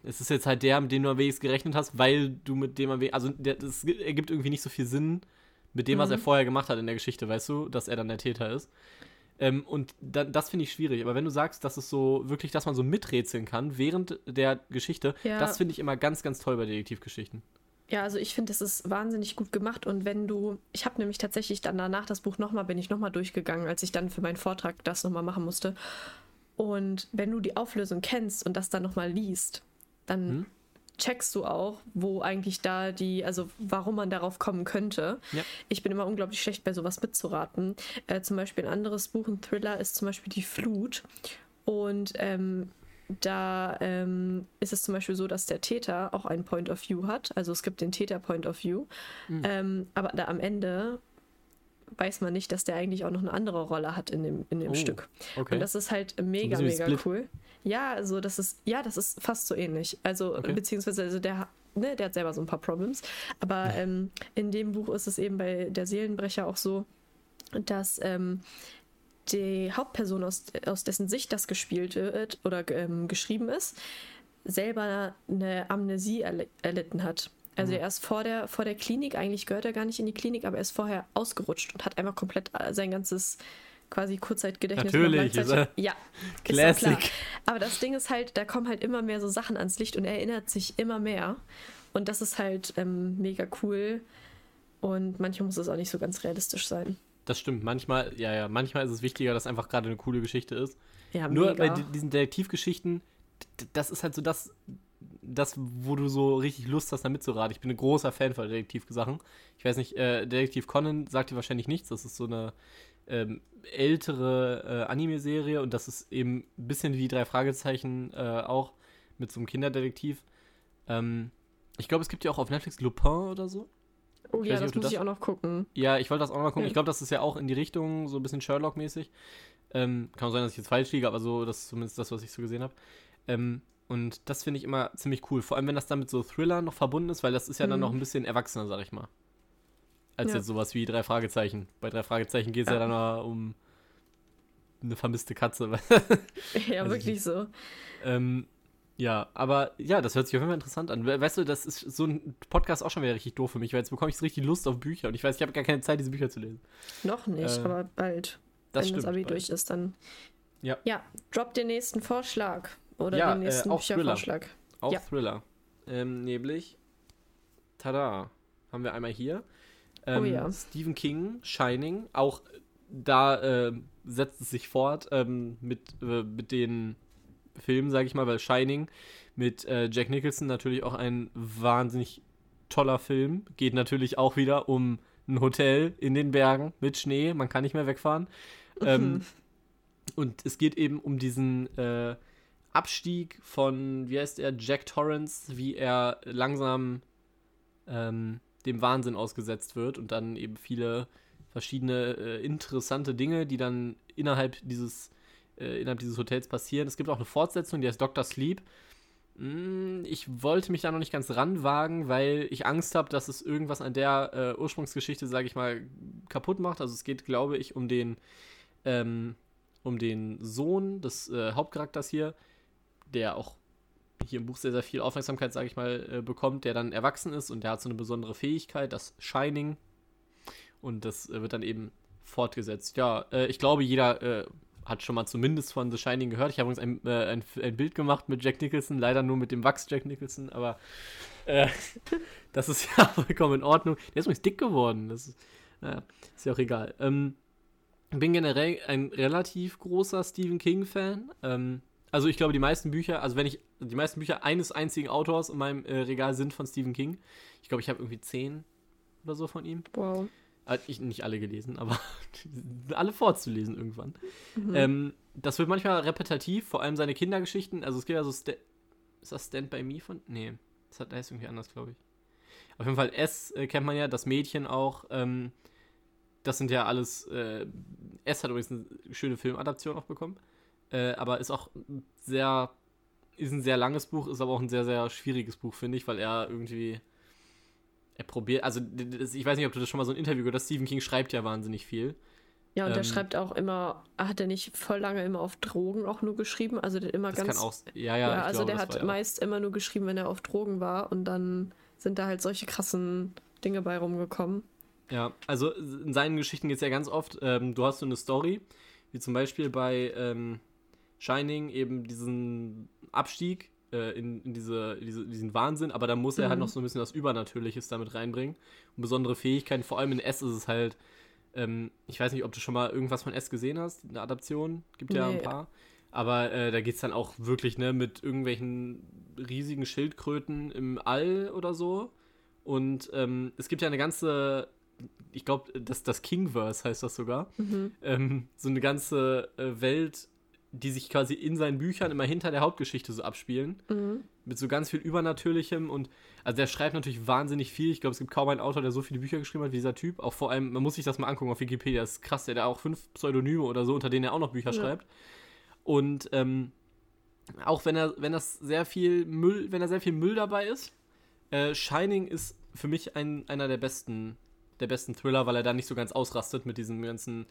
es ist jetzt halt der, mit dem du am wenigsten gerechnet hast, weil du mit dem am wenigsten, also der, das ergibt irgendwie nicht so viel Sinn mit dem, was Mhm. er vorher gemacht hat in der Geschichte, weißt du, dass er dann der Täter ist. Ähm, und da, das finde ich schwierig. Aber wenn du sagst, dass es so wirklich, dass man so miträtseln kann während der Geschichte, Ja. das finde ich immer ganz, ganz toll bei Detektivgeschichten. Ja, also ich finde, das ist wahnsinnig gut gemacht. Und wenn du, ich habe nämlich tatsächlich dann danach das Buch nochmal, bin ich nochmal durchgegangen, als ich dann für meinen Vortrag das nochmal machen musste. Und wenn du die Auflösung kennst und das dann nochmal liest, dann Hm? checkst du auch, wo eigentlich da die, also warum man darauf kommen könnte. Ja. Ich bin immer unglaublich schlecht bei sowas mitzuraten. Äh, zum Beispiel ein anderes Buch, ein Thriller, ist zum Beispiel Die Flut. Und ähm, da ähm, ist es zum Beispiel so, dass der Täter auch einen Point of View hat. Also es gibt den Täter Point of View. Mhm. Ähm, aber da am Ende weiß man nicht, dass der eigentlich auch noch eine andere Rolle hat in dem, in dem Oh, Stück. Okay. Und das ist halt mega, wie mega Split. cool. Ja, also das ist, ja, das ist fast so ähnlich. Also, Okay. beziehungsweise, also der, ne, der hat selber so ein paar Problems. Aber ähm, in dem Buch ist es eben bei der Seelenbrecher auch so, dass ähm, die Hauptperson, aus, aus dessen Sicht das gespielt wird oder ähm, geschrieben ist, selber eine Amnesie erli erlitten hat. Also Mhm. er ist vor der, vor der Klinik, eigentlich gehört er gar nicht in die Klinik, aber er ist vorher ausgerutscht und hat einfach komplett äh, sein ganzes quasi Kurzzeitgedächtnis. Natürlich, ist Langzeit- ja, ist Classic. klar. Aber das Ding ist halt, da kommen halt immer mehr so Sachen ans Licht und er erinnert sich immer mehr. Und das ist halt ähm, mega cool. Und manchmal muss es auch nicht so ganz realistisch sein. Das stimmt. Manchmal, ja, ja, manchmal ist es wichtiger, dass einfach gerade eine coole Geschichte ist. Ja, Nur mega. bei di- diesen Detektivgeschichten, das ist halt so das, das, wo du so richtig Lust hast, da mitzuraten. Ich bin ein großer Fan von Detektivsachen. Ich weiß nicht, äh, Detektiv Conan sagt dir wahrscheinlich nichts. Das ist so eine ähm, ältere äh, Anime-Serie und das ist eben ein bisschen wie drei Fragezeichen äh, auch mit so einem Kinderdetektiv. Ähm, ich glaube, es gibt ja auch auf Netflix Lupin oder so. oh ja, nicht, das muss das- ich auch noch gucken. Ja, ich wollte das auch noch gucken. Ja. Ich glaube, das ist ja auch in die Richtung so ein bisschen Sherlock-mäßig. Ähm, kann auch sein, dass ich jetzt falsch liege, aber so, das ist zumindest das, was ich so gesehen habe. Ähm, und das finde ich immer ziemlich cool. Vor allem, wenn das dann mit so Thriller noch verbunden ist, weil das ist ja dann Mhm. noch ein bisschen erwachsener, sag ich mal. Als Ja. jetzt sowas wie drei Fragezeichen. Bei drei Fragezeichen geht es ja. Ja. dann mal um eine vermisste Katze. Ja, Also wirklich so. ähm, ja, aber ja, das hört sich auf jeden Fall interessant an. We- Weißt du, das ist so ein Podcast auch schon wieder richtig doof für mich, weil jetzt bekomme ich so richtig Lust auf Bücher und ich weiß, ich habe gar keine Zeit, diese Bücher zu lesen. Noch nicht, Äh, aber bald. Das wenn stimmt. das Abi weil- durch ist, dann. Ja. Ja, drop den nächsten Vorschlag. Oder Ja, den äh, nächsten auch Thriller. Büchervorschlag. Auch Ja. Thriller. Ähm, nämlich, tada, haben wir einmal hier. Ähm, Oh ja. Stephen King, Shining, auch da äh, setzt es sich fort ähm, mit, äh, mit den Filmen, sage ich mal, weil Shining mit äh, Jack Nicholson natürlich auch ein wahnsinnig toller Film. Geht natürlich auch wieder um ein Hotel in den Bergen mit Schnee, man kann nicht mehr wegfahren. Ähm, und es geht eben um diesen äh, Abstieg von, wie heißt er, Jack Torrance, wie er langsam ähm, dem Wahnsinn ausgesetzt wird und dann eben viele verschiedene äh, interessante Dinge, die dann innerhalb dieses, äh, innerhalb dieses Hotels passieren. Es gibt auch eine Fortsetzung, die heißt Dr. Sleep. Mm, Ich wollte mich da noch nicht ganz ranwagen, weil ich Angst habe, dass es irgendwas an der äh, Ursprungsgeschichte, sage ich mal, kaputt macht. Also es geht, glaube ich, um den, ähm, um den Sohn des äh, Hauptcharakters hier, der auch hier im Buch sehr, sehr viel Aufmerksamkeit, sage ich mal, äh, bekommt, der dann erwachsen ist und der hat so eine besondere Fähigkeit, das Shining. Und das äh, wird dann eben fortgesetzt. Ja, äh, ich glaube, jeder hat schon mal zumindest von The Shining gehört. Ich habe übrigens ein, äh, ein, ein Bild gemacht mit Jack Nicholson, leider nur mit dem Wachs Jack Nicholson, aber äh, das ist ja vollkommen in Ordnung. Der ist übrigens dick geworden. Das ist, naja, ist ja auch egal. Ähm, bin generell ein relativ großer Stephen King-Fan. Ähm, also ich glaube, die meisten Bücher, also wenn ich, die meisten Bücher eines einzigen Autors in meinem äh, Regal sind von Stephen King. Ich glaube, ich habe irgendwie zehn oder so von ihm. Wow. Äh, Ich nicht alle gelesen, aber alle vorzulesen irgendwann. Mhm. Ähm, das wird manchmal repetitiv, vor allem seine Kindergeschichten. Also es gibt ja so, Sta ist das Stand By Me von? Nee, das hat- heißt irgendwie anders, glaube ich. Auf jeden Fall S äh, kennt man ja, das Mädchen auch. Ähm, das sind ja alles, äh, S hat übrigens eine schöne Filmadaption auch bekommen. Äh, aber ist auch sehr, ist ein sehr langes Buch, ist aber auch ein sehr, sehr schwieriges Buch, finde ich, weil er irgendwie, er probiert, also ich weiß nicht, ob du das schon mal so ein Interview gehört hast, Stephen King schreibt ja wahnsinnig viel. Ja, und ähm, der schreibt auch immer, hat er nicht voll lange immer auf Drogen auch nur geschrieben? Also der immer das ganz. Kann auch, ja, ja, ja also glaube, der hat meist immer nur geschrieben, wenn er auf Drogen war und dann sind da halt solche krassen Dinge bei rumgekommen. Ja, also in seinen Geschichten geht es ja ganz oft, ähm, du hast so eine Story, wie zum Beispiel bei ähm, Shining eben diesen Abstieg äh, in, in, diese, diese, diesen Wahnsinn, aber da muss er halt mhm. halt noch so ein bisschen was Übernatürliches damit reinbringen und besondere Fähigkeiten, vor allem in S ist es halt ähm, ich weiß nicht, ob du schon mal irgendwas von S gesehen hast, eine Adaption. Gibt ja nee. ein paar. Aber äh, da geht es dann auch wirklich ne, mit irgendwelchen riesigen Schildkröten im All oder so. Und ähm, es gibt ja eine ganze, ich glaube, das, das Kingverse heißt das sogar. Mhm. Ähm, so eine ganze äh, Welt, die sich quasi in seinen Büchern immer hinter der Hauptgeschichte so abspielen. Mhm. Mit so ganz viel Übernatürlichem und also der schreibt natürlich wahnsinnig viel. Ich glaube, es gibt kaum einen Autor, der so viele Bücher geschrieben hat wie dieser Typ. Auch vor allem, man muss sich das mal angucken auf Wikipedia, das ist krass, der hat auch fünf Pseudonyme oder so, unter denen er auch noch Bücher ja. schreibt. Und ähm, auch wenn er, wenn das sehr viel Müll, wenn da sehr viel Müll dabei ist, äh, Shining ist für mich ein, einer der besten, der besten Thriller, weil er da nicht so ganz ausrastet mit diesem ganzen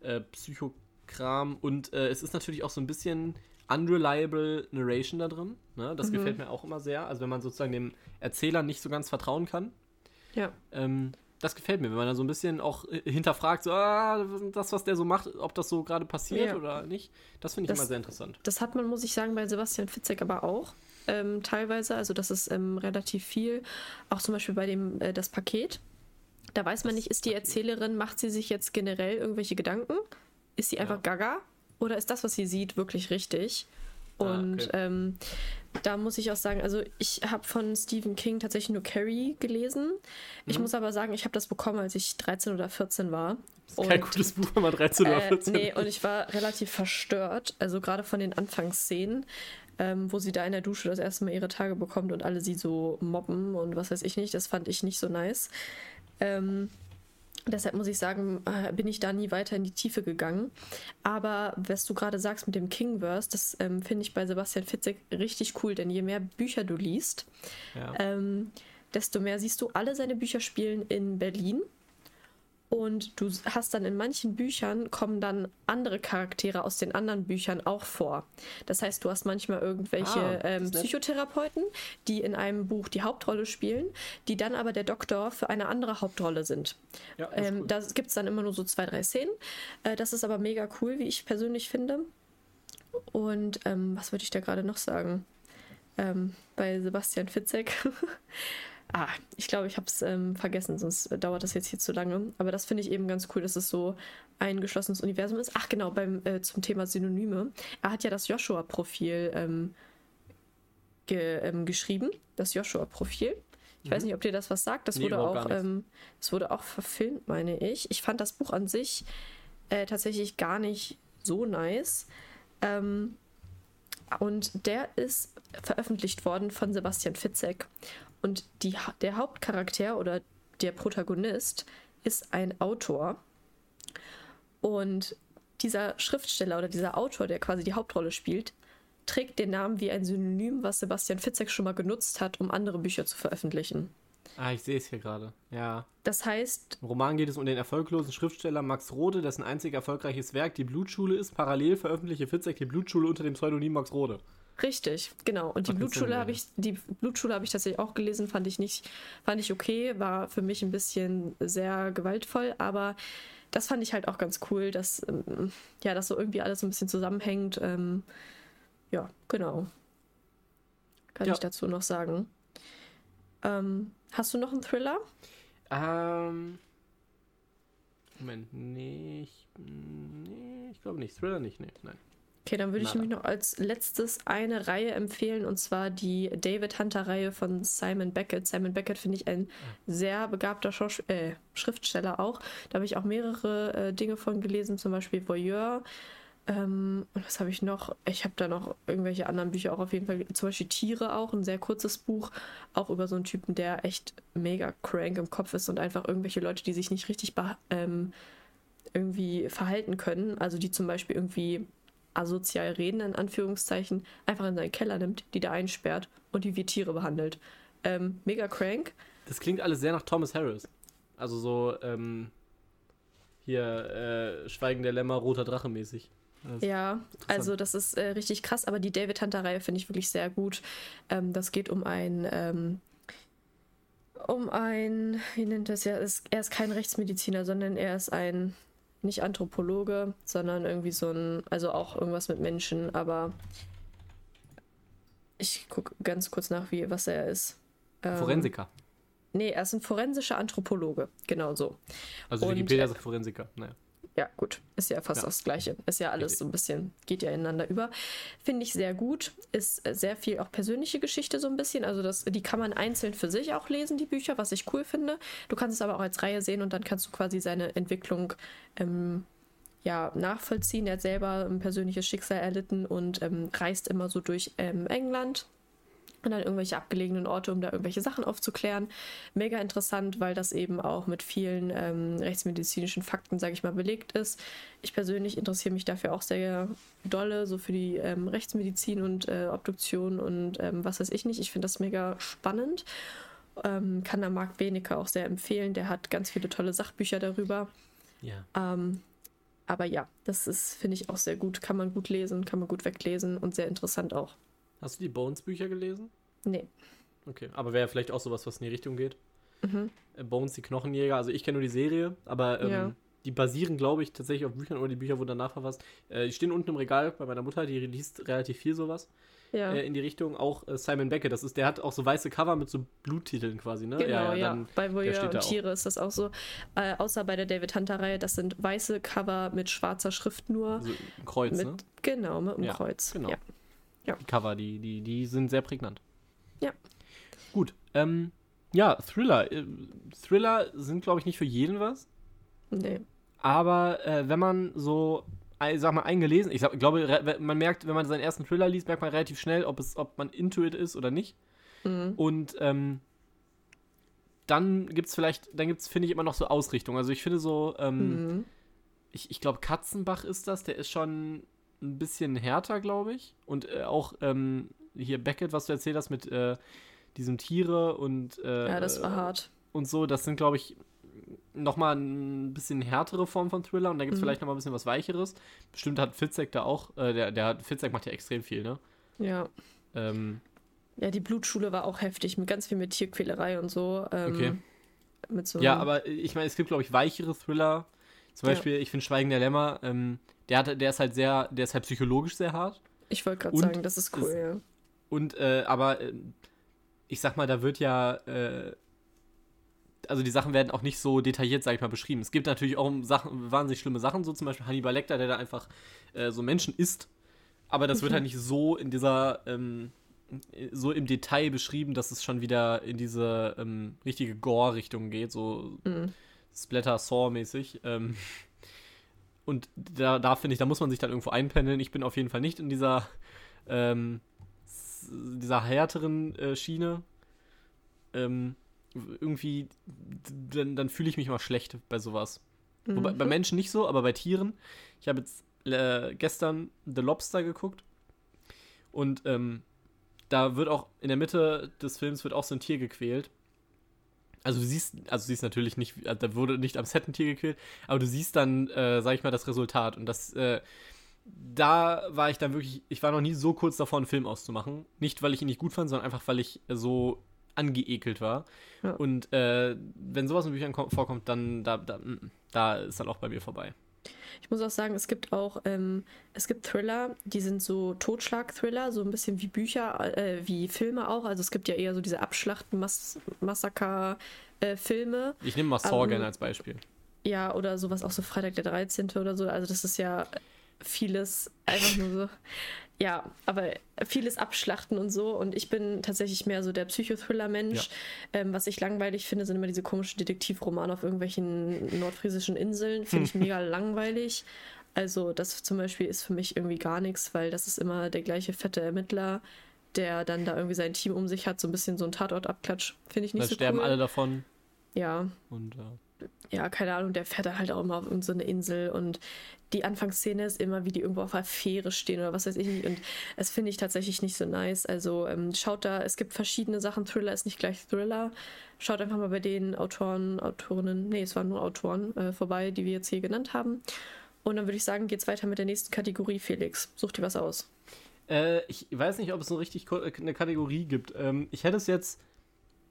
äh, Psycho Kram. Und äh, es ist natürlich auch so ein bisschen unreliable Narration da drin. Ne? Das mhm. gefällt mir auch immer sehr. Also wenn man sozusagen dem Erzähler nicht so ganz vertrauen kann. Ja. Ähm, das gefällt mir, wenn man dann so ein bisschen auch hinterfragt, so, ah, das, was der so macht, ob das so gerade passiert ja. oder nicht. Das finde ich das, immer sehr interessant. Das hat man, muss ich sagen, bei Sebastian Fitzek aber auch ähm, teilweise. Also das ist ähm, relativ viel. Auch zum Beispiel bei dem äh, das Paket. Da weiß man nicht, ist die Erzählerin, macht sie sich jetzt generell irgendwelche Gedanken? Ist sie einfach ja. gaga? Oder ist das, was sie sieht, wirklich richtig? Ah, Und ah, okay. ähm, da muss ich auch sagen, also ich habe von Stephen King tatsächlich nur Carrie gelesen. Ich mhm. muss aber sagen, ich habe das bekommen, als ich 13 oder 14 war. Das ist kein gutes Buch, wenn man 13 äh, oder 14 Nee, und ich war relativ verstört. Also gerade von den Anfangsszenen, ähm, wo sie da in der Dusche das erste Mal ihre Tage bekommt und alle sie so mobben und was weiß ich nicht. Das fand ich nicht so nice. Ähm, Deshalb muss ich sagen, äh, bin ich da nie weiter in die Tiefe gegangen. Aber was du gerade sagst mit dem Kingverse, das ähm, finde ich bei Sebastian Fitzek richtig cool, denn je mehr Bücher du liest, ja. ähm, desto mehr siehst du, alle seine Bücher spielen in Berlin. Und du hast dann in manchen Büchern kommen dann andere Charaktere aus den anderen Büchern auch vor. Das heißt, du hast manchmal irgendwelche ah, ähm, Psychotherapeuten, die in einem Buch die Hauptrolle spielen, die dann aber der Doktor für eine andere Hauptrolle sind. Ja, ähm, da gibt es dann immer nur so zwei, drei Szenen. Äh, das ist aber mega cool, wie ich persönlich finde. Und ähm, was würde ich da gerade noch sagen? Ähm, bei Sebastian Fitzek. Ah, ich glaube, ich habe es ähm, vergessen, sonst dauert das jetzt hier zu lange. Aber das finde ich eben ganz cool, dass es so ein geschlossenes Universum ist. Ach genau, beim, äh, zum Thema Synonyme. Er hat ja das Joshua-Profil ähm, ge, ähm, geschrieben. Das Joshua-Profil. Ich mhm. weiß nicht, ob dir das was sagt. Das nee, wurde auch, ähm, das wurde auch verfilmt, meine ich. Ich fand das Buch an sich äh, tatsächlich gar nicht so nice. Ähm, und der ist veröffentlicht worden von Sebastian Fitzek. Und die, der Hauptcharakter oder der Protagonist ist ein Autor. Und dieser Schriftsteller oder dieser Autor, der quasi die Hauptrolle spielt, trägt den Namen wie ein Synonym, was Sebastian Fitzek schon mal genutzt hat, um andere Bücher zu veröffentlichen. Ah, ich sehe es hier gerade. Ja. Das heißt. Im Roman geht es um den erfolglosen Schriftsteller Max Rode, dessen einzig erfolgreiches Werk die Blutschule ist. Parallel veröffentliche Fitzek die Blutschule unter dem Pseudonym Max Rode. Richtig, genau. Und die Blutschule habe ich, die Blutschule habe ich tatsächlich auch gelesen, fand ich nicht, fand ich okay, war für mich ein bisschen sehr gewaltvoll, aber das fand ich halt auch ganz cool, dass ähm, ja, das so irgendwie alles so ein bisschen zusammenhängt. Ähm, ja, genau. Kann ja. ich dazu noch sagen. Ähm, hast du noch einen Thriller? Ähm. Moment, nee, ich, nee, ich glaube nicht. Thriller nicht, nee, nein. Okay, dann würde ich nämlich noch als letztes eine Reihe empfehlen und zwar die David Hunter-Reihe von Simon Beckett. Simon Beckett finde ich ein sehr begabter Schausch äh, Schriftsteller auch. Da habe ich auch mehrere äh, Dinge von gelesen, zum Beispiel Voyeur. Ähm, und was habe ich noch? Ich habe da noch irgendwelche anderen Bücher auch auf jeden Fall. Zum Beispiel Tiere auch, ein sehr kurzes Buch, auch über so einen Typen, der echt mega crank im Kopf ist und einfach irgendwelche Leute, die sich nicht richtig ähm, irgendwie verhalten können. Also die zum Beispiel irgendwie asozial reden, in Anführungszeichen, einfach in seinen Keller nimmt, die da einsperrt und die wie Tiere behandelt. Ähm, mega crank. Das klingt alles sehr nach Thomas Harris. Also so, ähm, hier, äh, Schweigen der Lämmer, roter Drache mäßig. Das ja, also das ist äh, richtig krass, aber die David Hunter-Reihe finde ich wirklich sehr gut. Ähm, das geht um ein, ähm, um ein, wie nennt das ja, ist, er ist kein Rechtsmediziner, sondern er ist ein, nicht Anthropologe, sondern irgendwie so ein, also auch irgendwas mit Menschen, aber ich gucke ganz kurz nach, wie, was er ist. Ähm, Forensiker. Nee, er ist ein forensischer Anthropologe, genau so. Also Und, Wikipedia ist Forensiker, naja. Ja, gut. Ist ja fast ja. das Gleiche. Ist ja alles so ein bisschen, geht ja ineinander über. Finde ich sehr gut. Ist sehr viel auch persönliche Geschichte so ein bisschen. Also das, die kann man einzeln für sich auch lesen, die Bücher, was ich cool finde. Du kannst es aber auch als Reihe sehen und dann kannst du quasi seine Entwicklung ähm, ja, nachvollziehen. Er hat selber ein persönliches Schicksal erlitten und ähm, reist immer so durch ähm, England und dann irgendwelche abgelegenen Orte, um da irgendwelche Sachen aufzuklären. Mega interessant, weil das eben auch mit vielen ähm, rechtsmedizinischen Fakten, sage ich mal, belegt ist. Ich persönlich interessiere mich dafür auch sehr dolle, so für die ähm, Rechtsmedizin und äh, Obduktion und ähm, was weiß ich nicht. Ich finde das mega spannend. Ähm, kann da Marc Benecke auch sehr empfehlen. Der hat ganz viele tolle Sachbücher darüber. Ja. Ähm, aber ja, das ist, finde ich, auch sehr gut. Kann man gut lesen, kann man gut weglesen und sehr interessant auch. Hast du die Bones-Bücher gelesen? Nee. Okay, aber wäre vielleicht auch sowas, was in die Richtung geht. Mhm. Äh, Bones, die Knochenjäger, also ich kenne nur die Serie, aber ähm, ja. die basieren, glaube ich, tatsächlich auf Büchern oder die Bücher wurden danach verfasst. Äh, die stehen unten im Regal bei meiner Mutter, die liest relativ viel sowas. Ja. Äh, in die Richtung auch äh, Simon Beckett, das ist, der hat auch so weiße Cover mit so Bluttiteln quasi, ne? Genau, ja. ja. Dann, bei Voyeur und Tiere ist das auch so. Außer bei der David Hunter-Reihe, das sind weiße Cover mit schwarzer Schrift nur. Also ein Kreuz, mit, ne? Genau, mit einem Kreuz. Genau. Ja. Die Cover, die, die, die sind sehr prägnant. Ja. Gut. Ähm, ja, Thriller. Äh, Thriller sind, glaube ich, nicht für jeden was. Nee. Aber äh, wenn man so, ich sag mal, eingelesen, ich sag, glaube, man merkt, wenn man seinen ersten Thriller liest, merkt man relativ schnell, ob, es, ob man Intuit ist oder nicht. Mhm. Und ähm, dann gibt es vielleicht, dann gibt es, finde ich, immer noch so Ausrichtung. Also ich finde so, ähm, mhm. ich, ich glaube, Katzenbach ist das, der ist schon ein bisschen härter, glaube ich. Und äh, auch ähm, hier Beckett, was du erzählt hast mit äh, diesem Tiere und. Äh, ja, das war hart. Und so, das sind, glaube ich, nochmal ein bisschen härtere Form von Thriller und da gibt es mhm. vielleicht nochmal ein bisschen was Weicheres. Bestimmt hat Fitzek da auch, äh, der, der Fitzek macht ja extrem viel, ne? Ja. Ähm, ja, die Blutschule war auch heftig, mit ganz viel mit Tierquälerei und so. Ähm, okay. So ja, aber ich meine, es gibt, glaube ich, weichere Thriller. Zum Beispiel, ja. ich finde Schweigen der Lämmer, ähm, der, hat, der ist halt sehr, der ist halt psychologisch sehr hart. Ich wollte gerade sagen, das ist cool, ist, ja. Und, äh, aber äh, ich sag mal, da wird ja, äh, also die Sachen werden auch nicht so detailliert, sag ich mal, beschrieben. Es gibt natürlich auch Sachen, wahnsinnig schlimme Sachen, so zum Beispiel Hannibal Lecter, der da einfach äh, so Menschen isst. Aber das wird halt nicht so in dieser, ähm, so im Detail beschrieben, dass es schon wieder in diese ähm, richtige Gore-Richtung geht, so mhm. Splatter-Saw-mäßig. Ähm, und da, da finde ich, da muss man sich dann irgendwo einpendeln. Ich bin auf jeden Fall nicht in dieser, ähm, dieser härteren äh, Schiene. Ähm, irgendwie, dann, dann fühle ich mich mal schlecht bei sowas. Mhm. Wobei, bei Menschen nicht so, aber bei Tieren. Ich habe jetzt äh, gestern The Lobster geguckt. Und ähm, da wird auch in der Mitte des Films wird auch so ein Tier gequält. Also du siehst, also du siehst natürlich nicht, also da wurde nicht am Set ein Tier gequält, aber du siehst dann, äh, sag ich mal, das Resultat. Und das, äh, da war ich dann wirklich, ich war noch nie so kurz davor, einen Film auszumachen. Nicht, weil ich ihn nicht gut fand, sondern einfach, weil ich so angeekelt war. Ja. Und äh, wenn sowas in Büchern vorkommt, dann da, da, mm, da ist dann auch bei mir vorbei. Ich muss auch sagen, es gibt auch, ähm, es gibt Thriller, die sind so Totschlag-Thriller, so ein bisschen wie Bücher, äh, wie Filme auch. Also es gibt ja eher so diese Abschlachten-Massaker-Filme. Äh, ich nehme mal Saw ähm, gerne als Beispiel. Ja, oder sowas auch so Freitag der 13. oder so. Also das ist ja vieles einfach nur so ja, aber vieles abschlachten und so. Und ich bin tatsächlich mehr so der Psychothriller-Mensch. Ja. Ähm, was ich langweilig finde, sind immer diese komischen Detektivromane auf irgendwelchen nordfriesischen Inseln. Finde ich mega langweilig. Also, das zum Beispiel ist für mich irgendwie gar nichts, weil das ist immer der gleiche fette Ermittler, der dann da irgendwie sein Team um sich hat, so ein bisschen so ein Tatortabklatsch. Finde ich nicht da so sterben alle davon. Ja. Und, ja. Ja, keine Ahnung, der fährt da halt auch immer auf so eine Insel und die Anfangsszene ist immer, wie die irgendwo auf einer Fähre stehen oder was weiß ich nicht. Und das finde ich tatsächlich nicht so nice. Also ähm, schaut da, es gibt verschiedene Sachen. Thriller ist nicht gleich Thriller. Schaut einfach mal bei den Autoren, Autorinnen, nee, es waren nur Autoren äh, vorbei, die wir jetzt hier genannt haben. Und dann würde ich sagen, geht's weiter mit der nächsten Kategorie, Felix. Such dir was aus. Äh, ich weiß nicht, ob es so richtig eine Kategorie gibt. Ähm, ich hätte es jetzt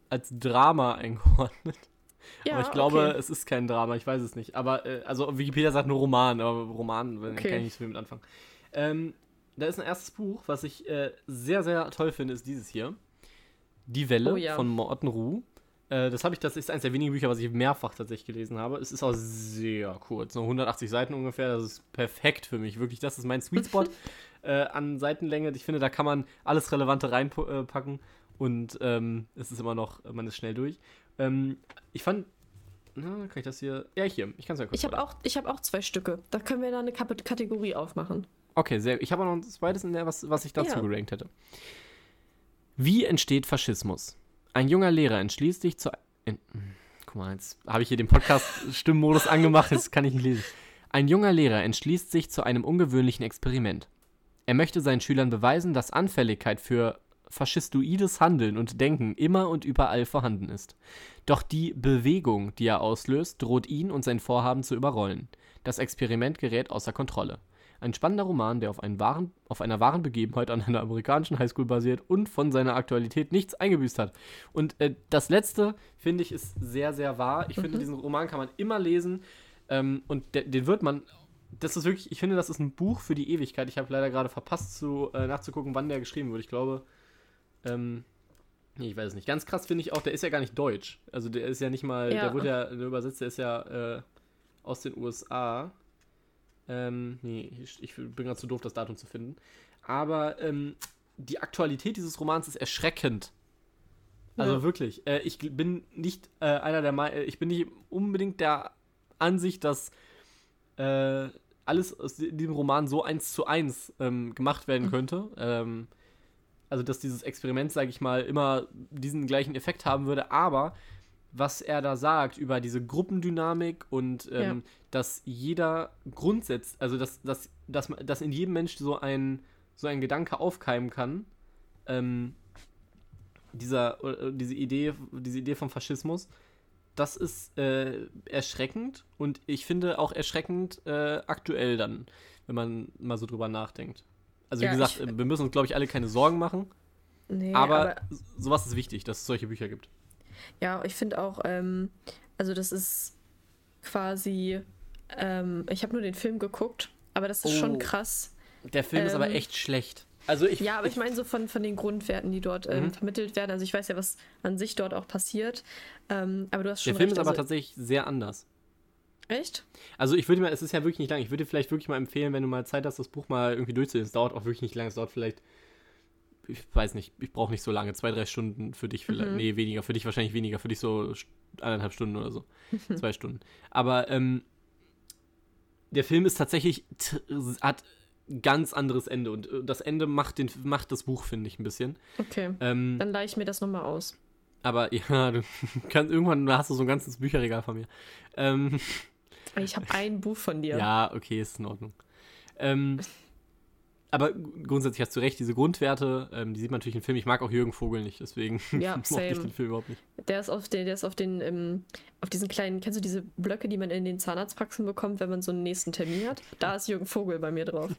als Drama eingeordnet. Ja, aber ich glaube, okay. es ist kein Drama, ich weiß es nicht. Aber, äh, also Wikipedia sagt nur Roman, aber Roman okay. kann ich nicht so viel mit anfangen. Ähm, da ist ein erstes Buch, was ich äh, sehr, sehr toll finde, ist dieses hier. Die Welle oh, ja. von Morten Ruh. Äh, das habe ich, das ist eines der wenigen Bücher, was ich mehrfach tatsächlich gelesen habe. Es ist auch sehr kurz, nur 180 Seiten ungefähr. Das ist perfekt für mich. Wirklich, das ist mein Sweet Spot äh, an Seitenlänge. Ich finde, da kann man alles Relevante reinpacken und ähm, es ist immer noch, man ist schnell durch. Ähm, ich fand. Na, kann ich das hier. Ja, hier. Ich kann es ja kurz. Ich habe auch, hab auch zwei Stücke. Da können wir dann eine Kategorie aufmachen. Okay, sehr. Ich habe auch noch ein zweites in der, was, was ich dazu ja. gerankt hätte. Wie entsteht Faschismus? Ein junger Lehrer entschließt sich zu. In, guck mal, jetzt habe ich hier den Podcast-Stimmmodus angemacht, jetzt kann ich nicht lesen. Ein junger Lehrer entschließt sich zu einem ungewöhnlichen Experiment. Er möchte seinen Schülern beweisen, dass Anfälligkeit für faschistoides Handeln und Denken immer und überall vorhanden ist. Doch die Bewegung, die er auslöst, droht ihn und sein Vorhaben zu überrollen. Das Experiment gerät außer Kontrolle. Ein spannender Roman, der auf, wahren, auf, einer wahren Begebenheit an einer amerikanischen Highschool basiert und von seiner Aktualität nichts eingebüßt hat. Und äh, das letzte, finde ich, ist sehr, sehr wahr. Ich mhm. finde, diesen Roman kann man immer lesen ähm, und den wird man. Das ist wirklich, ich finde, das ist ein Buch für die Ewigkeit. Ich habe leider gerade verpasst, zu, äh, nachzugucken, wann der geschrieben wurde. Ich glaube, ähm, nee, ich weiß es nicht. Ganz krass finde ich auch, der ist ja gar nicht deutsch. Also der ist ja nicht mal, ja. der wurde ja übersetzt, der ist ja äh, aus den USA. Ähm, nee, ich, ich bin gerade zu doof, das Datum zu finden. Aber ähm, die Aktualität dieses Romans ist erschreckend. Also ja. wirklich. Äh, ich bin nicht äh, einer der, Me ich bin nicht unbedingt der Ansicht, dass äh, alles aus diesem Roman so eins zu eins ähm, gemacht werden mhm. könnte. Ähm, also dass dieses Experiment, sage ich mal, immer diesen gleichen Effekt haben würde, aber was er da sagt über diese Gruppendynamik und ähm, ja. dass jeder grundsetzt, also dass, dass, dass, dass in jedem Mensch so ein, so ein Gedanke aufkeimen kann, ähm, dieser, äh, diese, Idee, diese Idee vom Faschismus, das ist äh, erschreckend und ich finde auch erschreckend äh, aktuell dann, wenn man mal so drüber nachdenkt. Also wie ja, gesagt, ich, wir müssen uns, glaube ich, alle keine Sorgen machen. Nee, aber, aber, sowas ist wichtig, dass es solche Bücher gibt. Ja, ich finde auch, ähm, also das ist quasi, ähm, ich habe nur den Film geguckt, aber das ist oh, schon krass. Der Film ähm, ist aber ähm, echt schlecht. Also ich, ja, aber ich, ich meine so von, von den Grundwerten, die dort ähm, mhm. vermittelt werden. Also ich weiß ja, was an sich dort auch passiert. Ähm, aber du hast schon Der Film recht, ist aber also, tatsächlich sehr anders. Echt? Also ich würde mal, es ist ja wirklich nicht lang, ich würde dir vielleicht wirklich mal empfehlen, wenn du mal Zeit hast, das Buch mal irgendwie durchzulesen. Es dauert auch wirklich nicht lang, es dauert vielleicht, ich weiß nicht, ich brauche nicht so lange, zwei, drei Stunden für dich vielleicht, mhm. nee, weniger, für dich wahrscheinlich weniger, für dich so eineinhalb Stunden oder so, zwei Stunden. Aber ähm, der Film ist tatsächlich, hat ganz anderes Ende und äh, das Ende macht, den, macht das Buch, finde ich, ein bisschen. Okay, ähm, dann leihe ich mir das nochmal aus. Aber ja, du kannst, irgendwann hast du so ein ganzes Bücherregal von mir. Ähm, ich habe ein Buch von dir. Ja, okay, ist in Ordnung. Ähm, aber grundsätzlich hast du recht, diese Grundwerte, ähm, die sieht man natürlich im Film. Ich mag auch Jürgen Vogel nicht, deswegen ja, mochte ich den Film überhaupt nicht. Der ist auf den, der ist auf den, ähm, auf diesen kleinen, kennst du diese Blöcke, die man in den Zahnarztpraxen bekommt, wenn man so einen nächsten Termin hat? Da ist Jürgen Vogel bei mir drauf.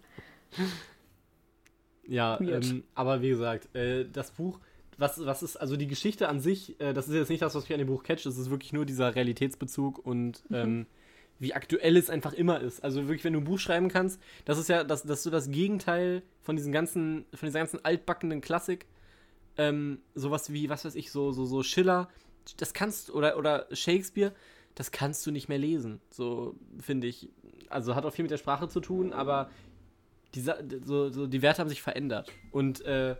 ja, ähm, aber wie gesagt, äh, das Buch, was, was ist, also die Geschichte an sich, äh, das ist jetzt nicht das, was mich an dem Buch catcht, es ist wirklich nur dieser Realitätsbezug und mhm. Wie aktuell es einfach immer ist. Also wirklich, wenn du ein Buch schreiben kannst, das ist ja, das, das so das Gegenteil von diesen ganzen, von dieser ganzen altbackenen Klassik. Ähm, sowas wie, was weiß ich, so, so, so Schiller, das kannst, oder, oder Shakespeare, das kannst du nicht mehr lesen. So, finde ich. Also hat auch viel mit der Sprache zu tun, aber die, so, so, die Werte haben sich verändert. Und äh,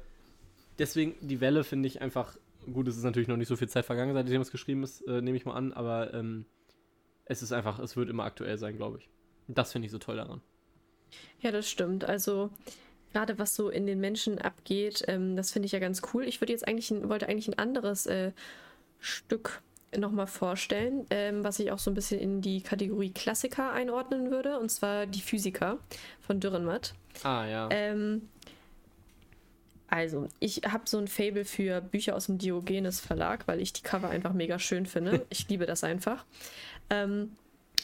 deswegen, die Welle finde ich einfach, gut, es ist natürlich noch nicht so viel Zeit vergangen, seitdem es geschrieben ist, äh, nehme ich mal an, aber ähm, es ist einfach, es wird immer aktuell sein, glaube ich. Das finde ich so toll daran. Ja, das stimmt. Also gerade was so in den Menschen abgeht, ähm, das finde ich ja ganz cool. Ich würde jetzt eigentlich, ein, wollte eigentlich ein anderes äh, Stück nochmal vorstellen, ähm, was ich auch so ein bisschen in die Kategorie Klassiker einordnen würde, und zwar die Physiker von Dürrenmatt. Ah, ja. Ähm, also, ich habe so ein Fable für Bücher aus dem Diogenes Verlag, weil ich die Cover einfach mega schön finde. Ich liebe das einfach. Ähm,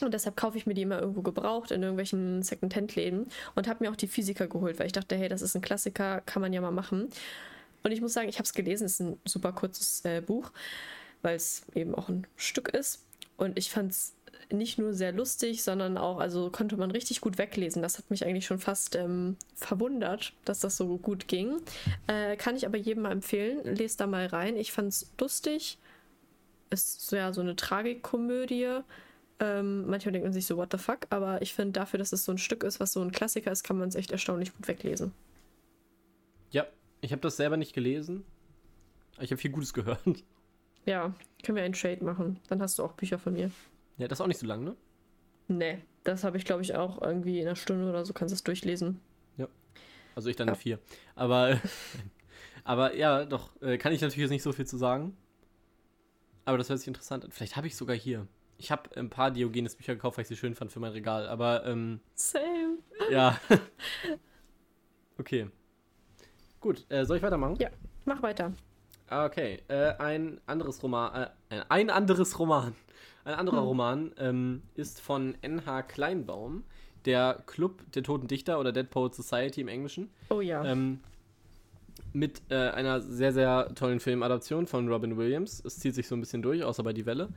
und deshalb kaufe ich mir die immer irgendwo gebraucht in irgendwelchen Second-Hand-Läden und habe mir auch die Physiker geholt, weil ich dachte, hey, das ist ein Klassiker, kann man ja mal machen. Und ich muss sagen, ich habe es gelesen, es ist ein super kurzes äh, Buch, weil es eben auch ein Stück ist. Und ich fand es nicht nur sehr lustig, sondern auch, also konnte man richtig gut weglesen. Das hat mich eigentlich schon fast ähm, verwundert, dass das so gut ging. Äh, kann ich aber jedem mal empfehlen. Lest da mal rein. Ich fand es lustig. Ist so, ja so eine Tragikkomödie. Ähm, manchmal denkt man sich so, what the fuck? Aber ich finde, dafür, dass es so ein Stück ist, was so ein Klassiker ist, kann man es echt erstaunlich gut weglesen. Ja, ich habe das selber nicht gelesen. Ich habe viel Gutes gehört. Ja, können wir einen Trade machen. Dann hast du auch Bücher von mir. Ja, das ist auch nicht so lang, ne? Nee, das habe ich, glaube ich, auch irgendwie in einer Stunde oder so kannst du es durchlesen. Ja. Also ich dann ja. vier. Aber, aber ja, doch, äh, kann ich natürlich jetzt nicht so viel zu sagen. Aber das hört sich interessant an. Vielleicht habe ich sogar hier. Ich habe ein paar Diogenes Bücher gekauft, weil ich sie schön fand für mein Regal. Aber, ähm. Same. Ja. okay. Gut, äh, soll ich weitermachen? Ja, mach weiter. Okay, äh, ein anderes Roman, äh, ein anderes Roman ein anderer hm. Roman ähm, ist von N.H. Kleinbaum, der Club der Toten Dichter oder Dead Poet Society im Englischen. Oh ja. Ähm, mit äh, einer sehr, sehr tollen Filmadaption von Robin Williams. Es zieht sich so ein bisschen durch, außer bei Die Welle.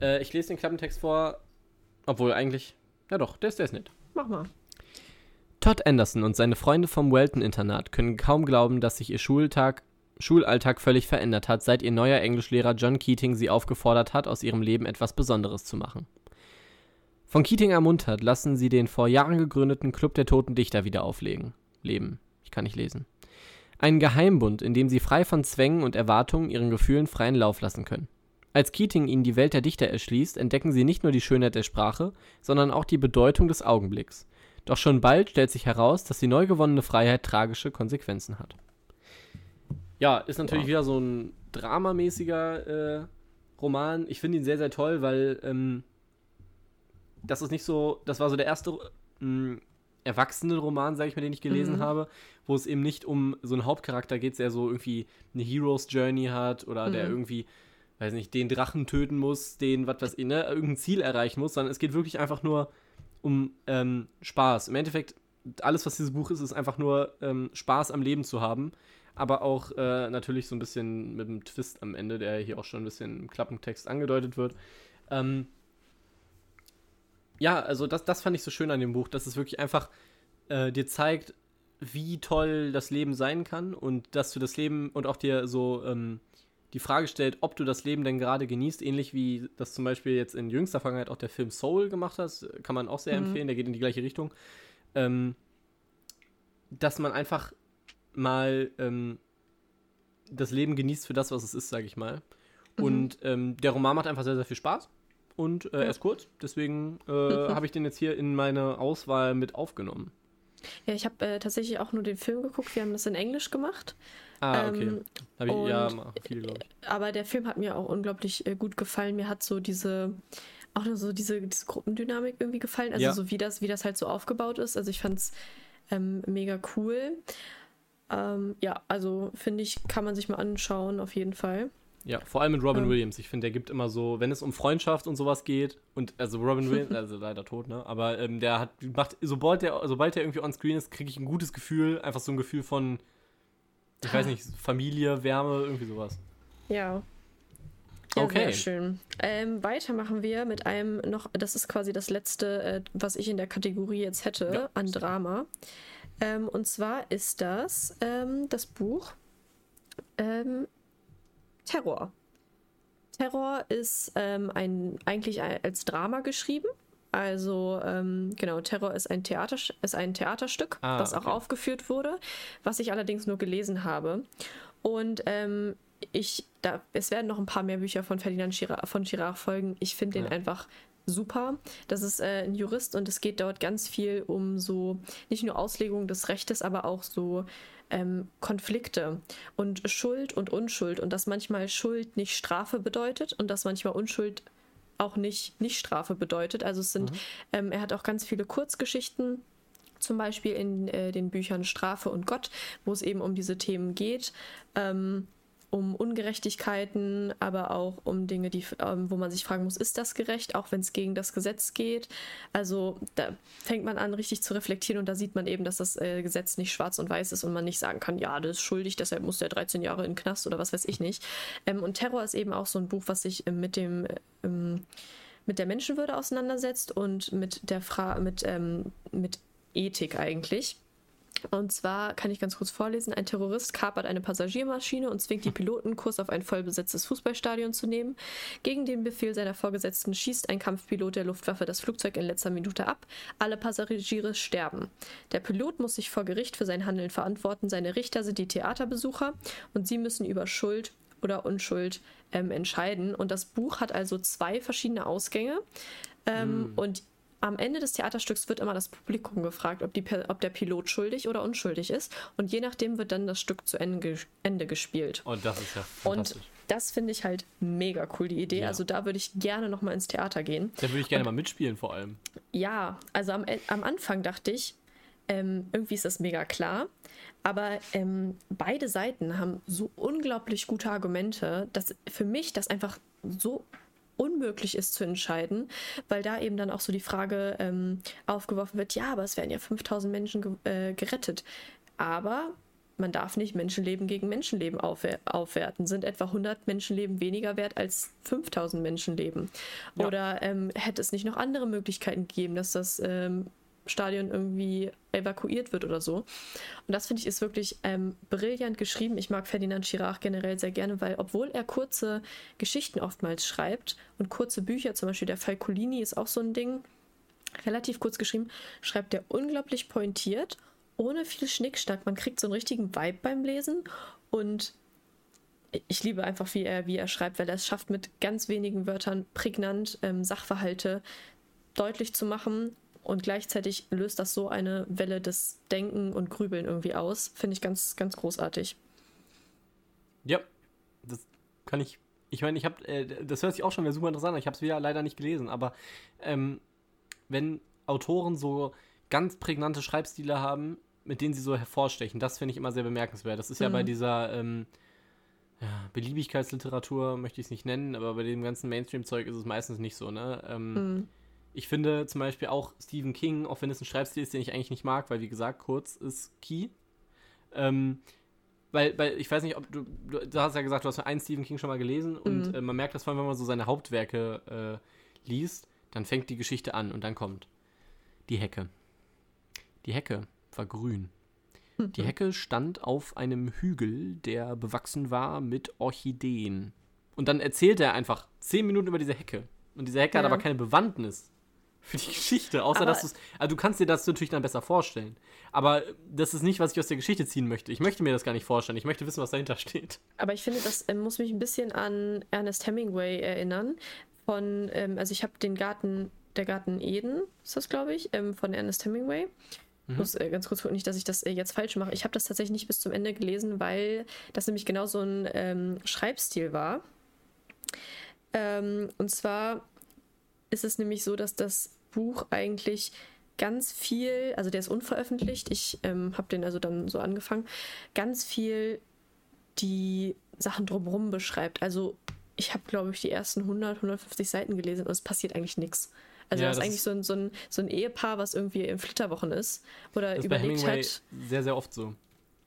Äh, ich lese den Klappentext vor, obwohl eigentlich, ja doch, der ist, der ist nett. Mach mal. Todd Anderson und seine Freunde vom Welton-Internat können kaum glauben, dass sich ihr Schultag Schulalltag völlig verändert hat, seit ihr neuer Englischlehrer John Keating sie aufgefordert hat, aus ihrem Leben etwas Besonderes zu machen. Von Keating ermuntert, lassen sie den vor Jahren gegründeten Club der Toten Dichter wieder auflegen. Leben. Ich kann nicht lesen. Einen Geheimbund, in dem sie frei von Zwängen und Erwartungen ihren Gefühlen freien Lauf lassen können. Als Keating ihnen die Welt der Dichter erschließt, entdecken sie nicht nur die Schönheit der Sprache, sondern auch die Bedeutung des Augenblicks. Doch schon bald stellt sich heraus, dass die neu gewonnene Freiheit tragische Konsequenzen hat. Ja, ist natürlich wow. wieder so ein dramamäßiger äh, Roman. Ich finde ihn sehr, sehr toll, weil ähm, das ist nicht so, das war so der erste äh, Erwachsenen-Roman, sage ich mal, den ich gelesen mhm. habe, wo es eben nicht um so einen Hauptcharakter geht, der so irgendwie eine Hero's Journey hat oder mhm. der irgendwie, weiß nicht, den Drachen töten muss, den, was weiß ich, ne, irgendein Ziel erreichen muss, sondern es geht wirklich einfach nur um ähm, Spaß. Im Endeffekt, alles, was dieses Buch ist, ist einfach nur ähm, Spaß am Leben zu haben aber auch äh, natürlich so ein bisschen mit einem Twist am Ende, der hier auch schon ein bisschen im Klappentext angedeutet wird. Ähm, ja, also das, das fand ich so schön an dem Buch, dass es wirklich einfach äh, dir zeigt, wie toll das Leben sein kann und dass du das Leben und auch dir so ähm, die Frage stellt, ob du das Leben denn gerade genießt, ähnlich wie das zum Beispiel jetzt in jüngster Vergangenheit auch der Film Soul gemacht hat, kann man auch sehr mhm. empfehlen, der geht in die gleiche Richtung. Ähm, dass man einfach mal ähm, das Leben genießt für das, was es ist, sage ich mal. Mhm. Und ähm, der Roman macht einfach sehr, sehr viel Spaß. Und äh, ja. er ist kurz, deswegen äh, habe ich den jetzt hier in meine Auswahl mit aufgenommen. Ja, ich habe äh, tatsächlich auch nur den Film geguckt. Wir haben das in Englisch gemacht. Ah, okay. Ähm, ich, ja, viel, glaube ich. Aber der Film hat mir auch unglaublich äh, gut gefallen. Mir hat so diese, auch so diese, diese Gruppendynamik irgendwie gefallen. Also ja. so wie das, wie das halt so aufgebaut ist. Also ich fand es ähm, mega cool. Ähm, ja, also finde ich, kann man sich mal anschauen, auf jeden Fall. Ja, vor allem mit Robin ähm, Williams. Ich finde, der gibt immer so, wenn es um Freundschaft und sowas geht, und also Robin Williams, also leider tot, ne? Aber ähm, der hat, macht, sobald der, sobald der irgendwie on screen ist, kriege ich ein gutes Gefühl, einfach so ein Gefühl von, ich weiß nicht, Familie, Wärme, irgendwie sowas. Ja. Ja, okay. Sehr schön. Ähm, weiter machen wir mit einem noch, das ist quasi das letzte, äh, was ich in der Kategorie jetzt hätte, ja. an Drama. Ähm, und zwar ist das ähm, das Buch ähm, Terror. Terror ist ähm, ein, eigentlich als Drama geschrieben. Also ähm, genau, Terror ist ein, Theater, ist ein Theaterstück, ah, was okay. auch aufgeführt wurde, was ich allerdings nur gelesen habe. Und ähm, ich, da, es werden noch ein paar mehr Bücher von Ferdinand Girard, von Girard folgen. Ich finde ja. den einfach super. Das ist äh, ein Jurist und es geht dort ganz viel um so, nicht nur Auslegung des Rechtes, aber auch so ähm, Konflikte und Schuld und Unschuld und dass manchmal Schuld nicht Strafe bedeutet und dass manchmal Unschuld auch nicht nicht Strafe bedeutet. Also es sind, mhm. ähm, er hat auch ganz viele Kurzgeschichten zum Beispiel in äh, den Büchern Strafe und Gott, wo es eben um diese Themen geht. Ähm, um Ungerechtigkeiten, aber auch um Dinge, die, ähm, wo man sich fragen muss, ist das gerecht, auch wenn es gegen das Gesetz geht. Also da fängt man an, richtig zu reflektieren und da sieht man eben, dass das äh, Gesetz nicht schwarz und weiß ist und man nicht sagen kann, ja, das ist schuldig, deshalb muss der 13 Jahre in den Knast oder was weiß ich nicht. Ähm, und Terror ist eben auch so ein Buch, was sich äh, mit dem ähm, mit der Menschenwürde auseinandersetzt und mit der Fra mit, ähm, mit Ethik eigentlich. Und zwar kann ich ganz kurz vorlesen: Ein Terrorist kapert eine Passagiermaschine und zwingt die Piloten, Kurs auf ein vollbesetztes Fußballstadion zu nehmen. Gegen den Befehl seiner Vorgesetzten schießt ein Kampfpilot der Luftwaffe das Flugzeug in letzter Minute ab. Alle Passagiere sterben. Der Pilot muss sich vor Gericht für sein Handeln verantworten. Seine Richter sind die Theaterbesucher und sie müssen über Schuld oder Unschuld ähm, entscheiden. Und das Buch hat also zwei verschiedene Ausgänge. Ähm, mm. Und am Ende des Theaterstücks wird immer das Publikum gefragt, ob, die, ob, der Pilot schuldig oder unschuldig ist. Und je nachdem wird dann das Stück zu Ende, Ende gespielt. Und das ist ja fantastisch. Und das finde ich halt mega cool, die Idee. Ja. Also da würde ich gerne nochmal ins Theater gehen. Da würde ich gerne Und, mal mitspielen vor allem. Ja, also am, am Anfang dachte ich, ähm, irgendwie ist das mega klar. Aber ähm, beide Seiten haben so unglaublich gute Argumente, dass für mich das einfach so unmöglich ist zu entscheiden, weil da eben dann auch so die Frage ähm, aufgeworfen wird, ja, aber es werden ja 5000 Menschen ge äh, gerettet. Aber man darf nicht Menschenleben gegen Menschenleben aufwer aufwerten. Sind etwa 100 Menschenleben weniger wert als 5000 Menschenleben? Ja. Oder ähm, hätte es nicht noch andere Möglichkeiten gegeben, dass das ähm, Stadion irgendwie evakuiert wird oder so. Und das finde ich ist wirklich ähm, brillant geschrieben. Ich mag Ferdinand Chirac generell sehr gerne, weil obwohl er kurze Geschichten oftmals schreibt und kurze Bücher, zum Beispiel der Falcolini ist auch so ein Ding, relativ kurz geschrieben, schreibt er unglaublich pointiert, ohne viel Schnickschnack. Man kriegt so einen richtigen Vibe beim Lesen und ich liebe einfach, wie er, wie er schreibt, weil er es schafft, mit ganz wenigen Wörtern prägnant ähm, Sachverhalte deutlich zu machen und gleichzeitig löst das so eine Welle des Denken und Grübeln irgendwie aus. Finde ich ganz, ganz großartig. Ja, das kann ich. Ich meine, ich habe, äh, das hört sich auch schon wieder super interessant an. Ich habe es wieder leider nicht gelesen, aber ähm, wenn Autoren so ganz prägnante Schreibstile haben, mit denen sie so hervorstechen, das finde ich immer sehr bemerkenswert. Das ist ja bei mhm. dieser ähm, ja, Beliebigkeitsliteratur, möchte ich es nicht nennen, aber bei dem ganzen Mainstream-Zeug ist es meistens nicht so, ne? Ähm, mhm ich finde zum Beispiel auch Stephen King, auch wenn es ein Schreibstil ist, den ich eigentlich nicht mag, weil wie gesagt, kurz ist key. Ähm, weil, weil ich weiß nicht, ob du, du, du hast ja gesagt, du hast einen Stephen King schon mal gelesen und mhm. äh, man merkt das vor allem, wenn man so seine Hauptwerke äh, liest, dann fängt die Geschichte an und dann kommt die Hecke. Die Hecke war grün. Mhm. Die Hecke stand auf einem Hügel, der bewachsen war mit Orchideen. Und dann erzählt er einfach zehn Minuten über diese Hecke. Und diese Hecke ja. hat aber keine Bewandtnis für die Geschichte, außer aber dass du also du kannst dir das natürlich dann besser vorstellen. Aber das ist nicht, was ich aus der Geschichte ziehen möchte. Ich möchte mir das gar nicht vorstellen. Ich möchte wissen, was dahinter steht. Aber ich finde, das äh, muss mich ein bisschen an Ernest Hemingway erinnern. Von, ähm, also ich habe den Garten, der Garten Eden, ist das, glaube ich, ähm, von Ernest Hemingway. Ich mhm. muss äh, ganz kurz gucken, nicht, dass ich das äh, jetzt falsch mache. Ich habe das tatsächlich nicht bis zum Ende gelesen, weil das nämlich genau so ein ähm, Schreibstil war. Ähm, und zwar ist es nämlich so, dass das Buch eigentlich ganz viel, also der ist unveröffentlicht, ich ähm, habe den also dann so angefangen, ganz viel die Sachen drumherum beschreibt. Also ich habe, glaube ich, die ersten 100, 150 Seiten gelesen und es passiert eigentlich nichts. Also ja, das ist eigentlich so ein, so, ein, so ein Ehepaar, was irgendwie in Flitterwochen ist oder das überlegt hat. Sehr, sehr oft so.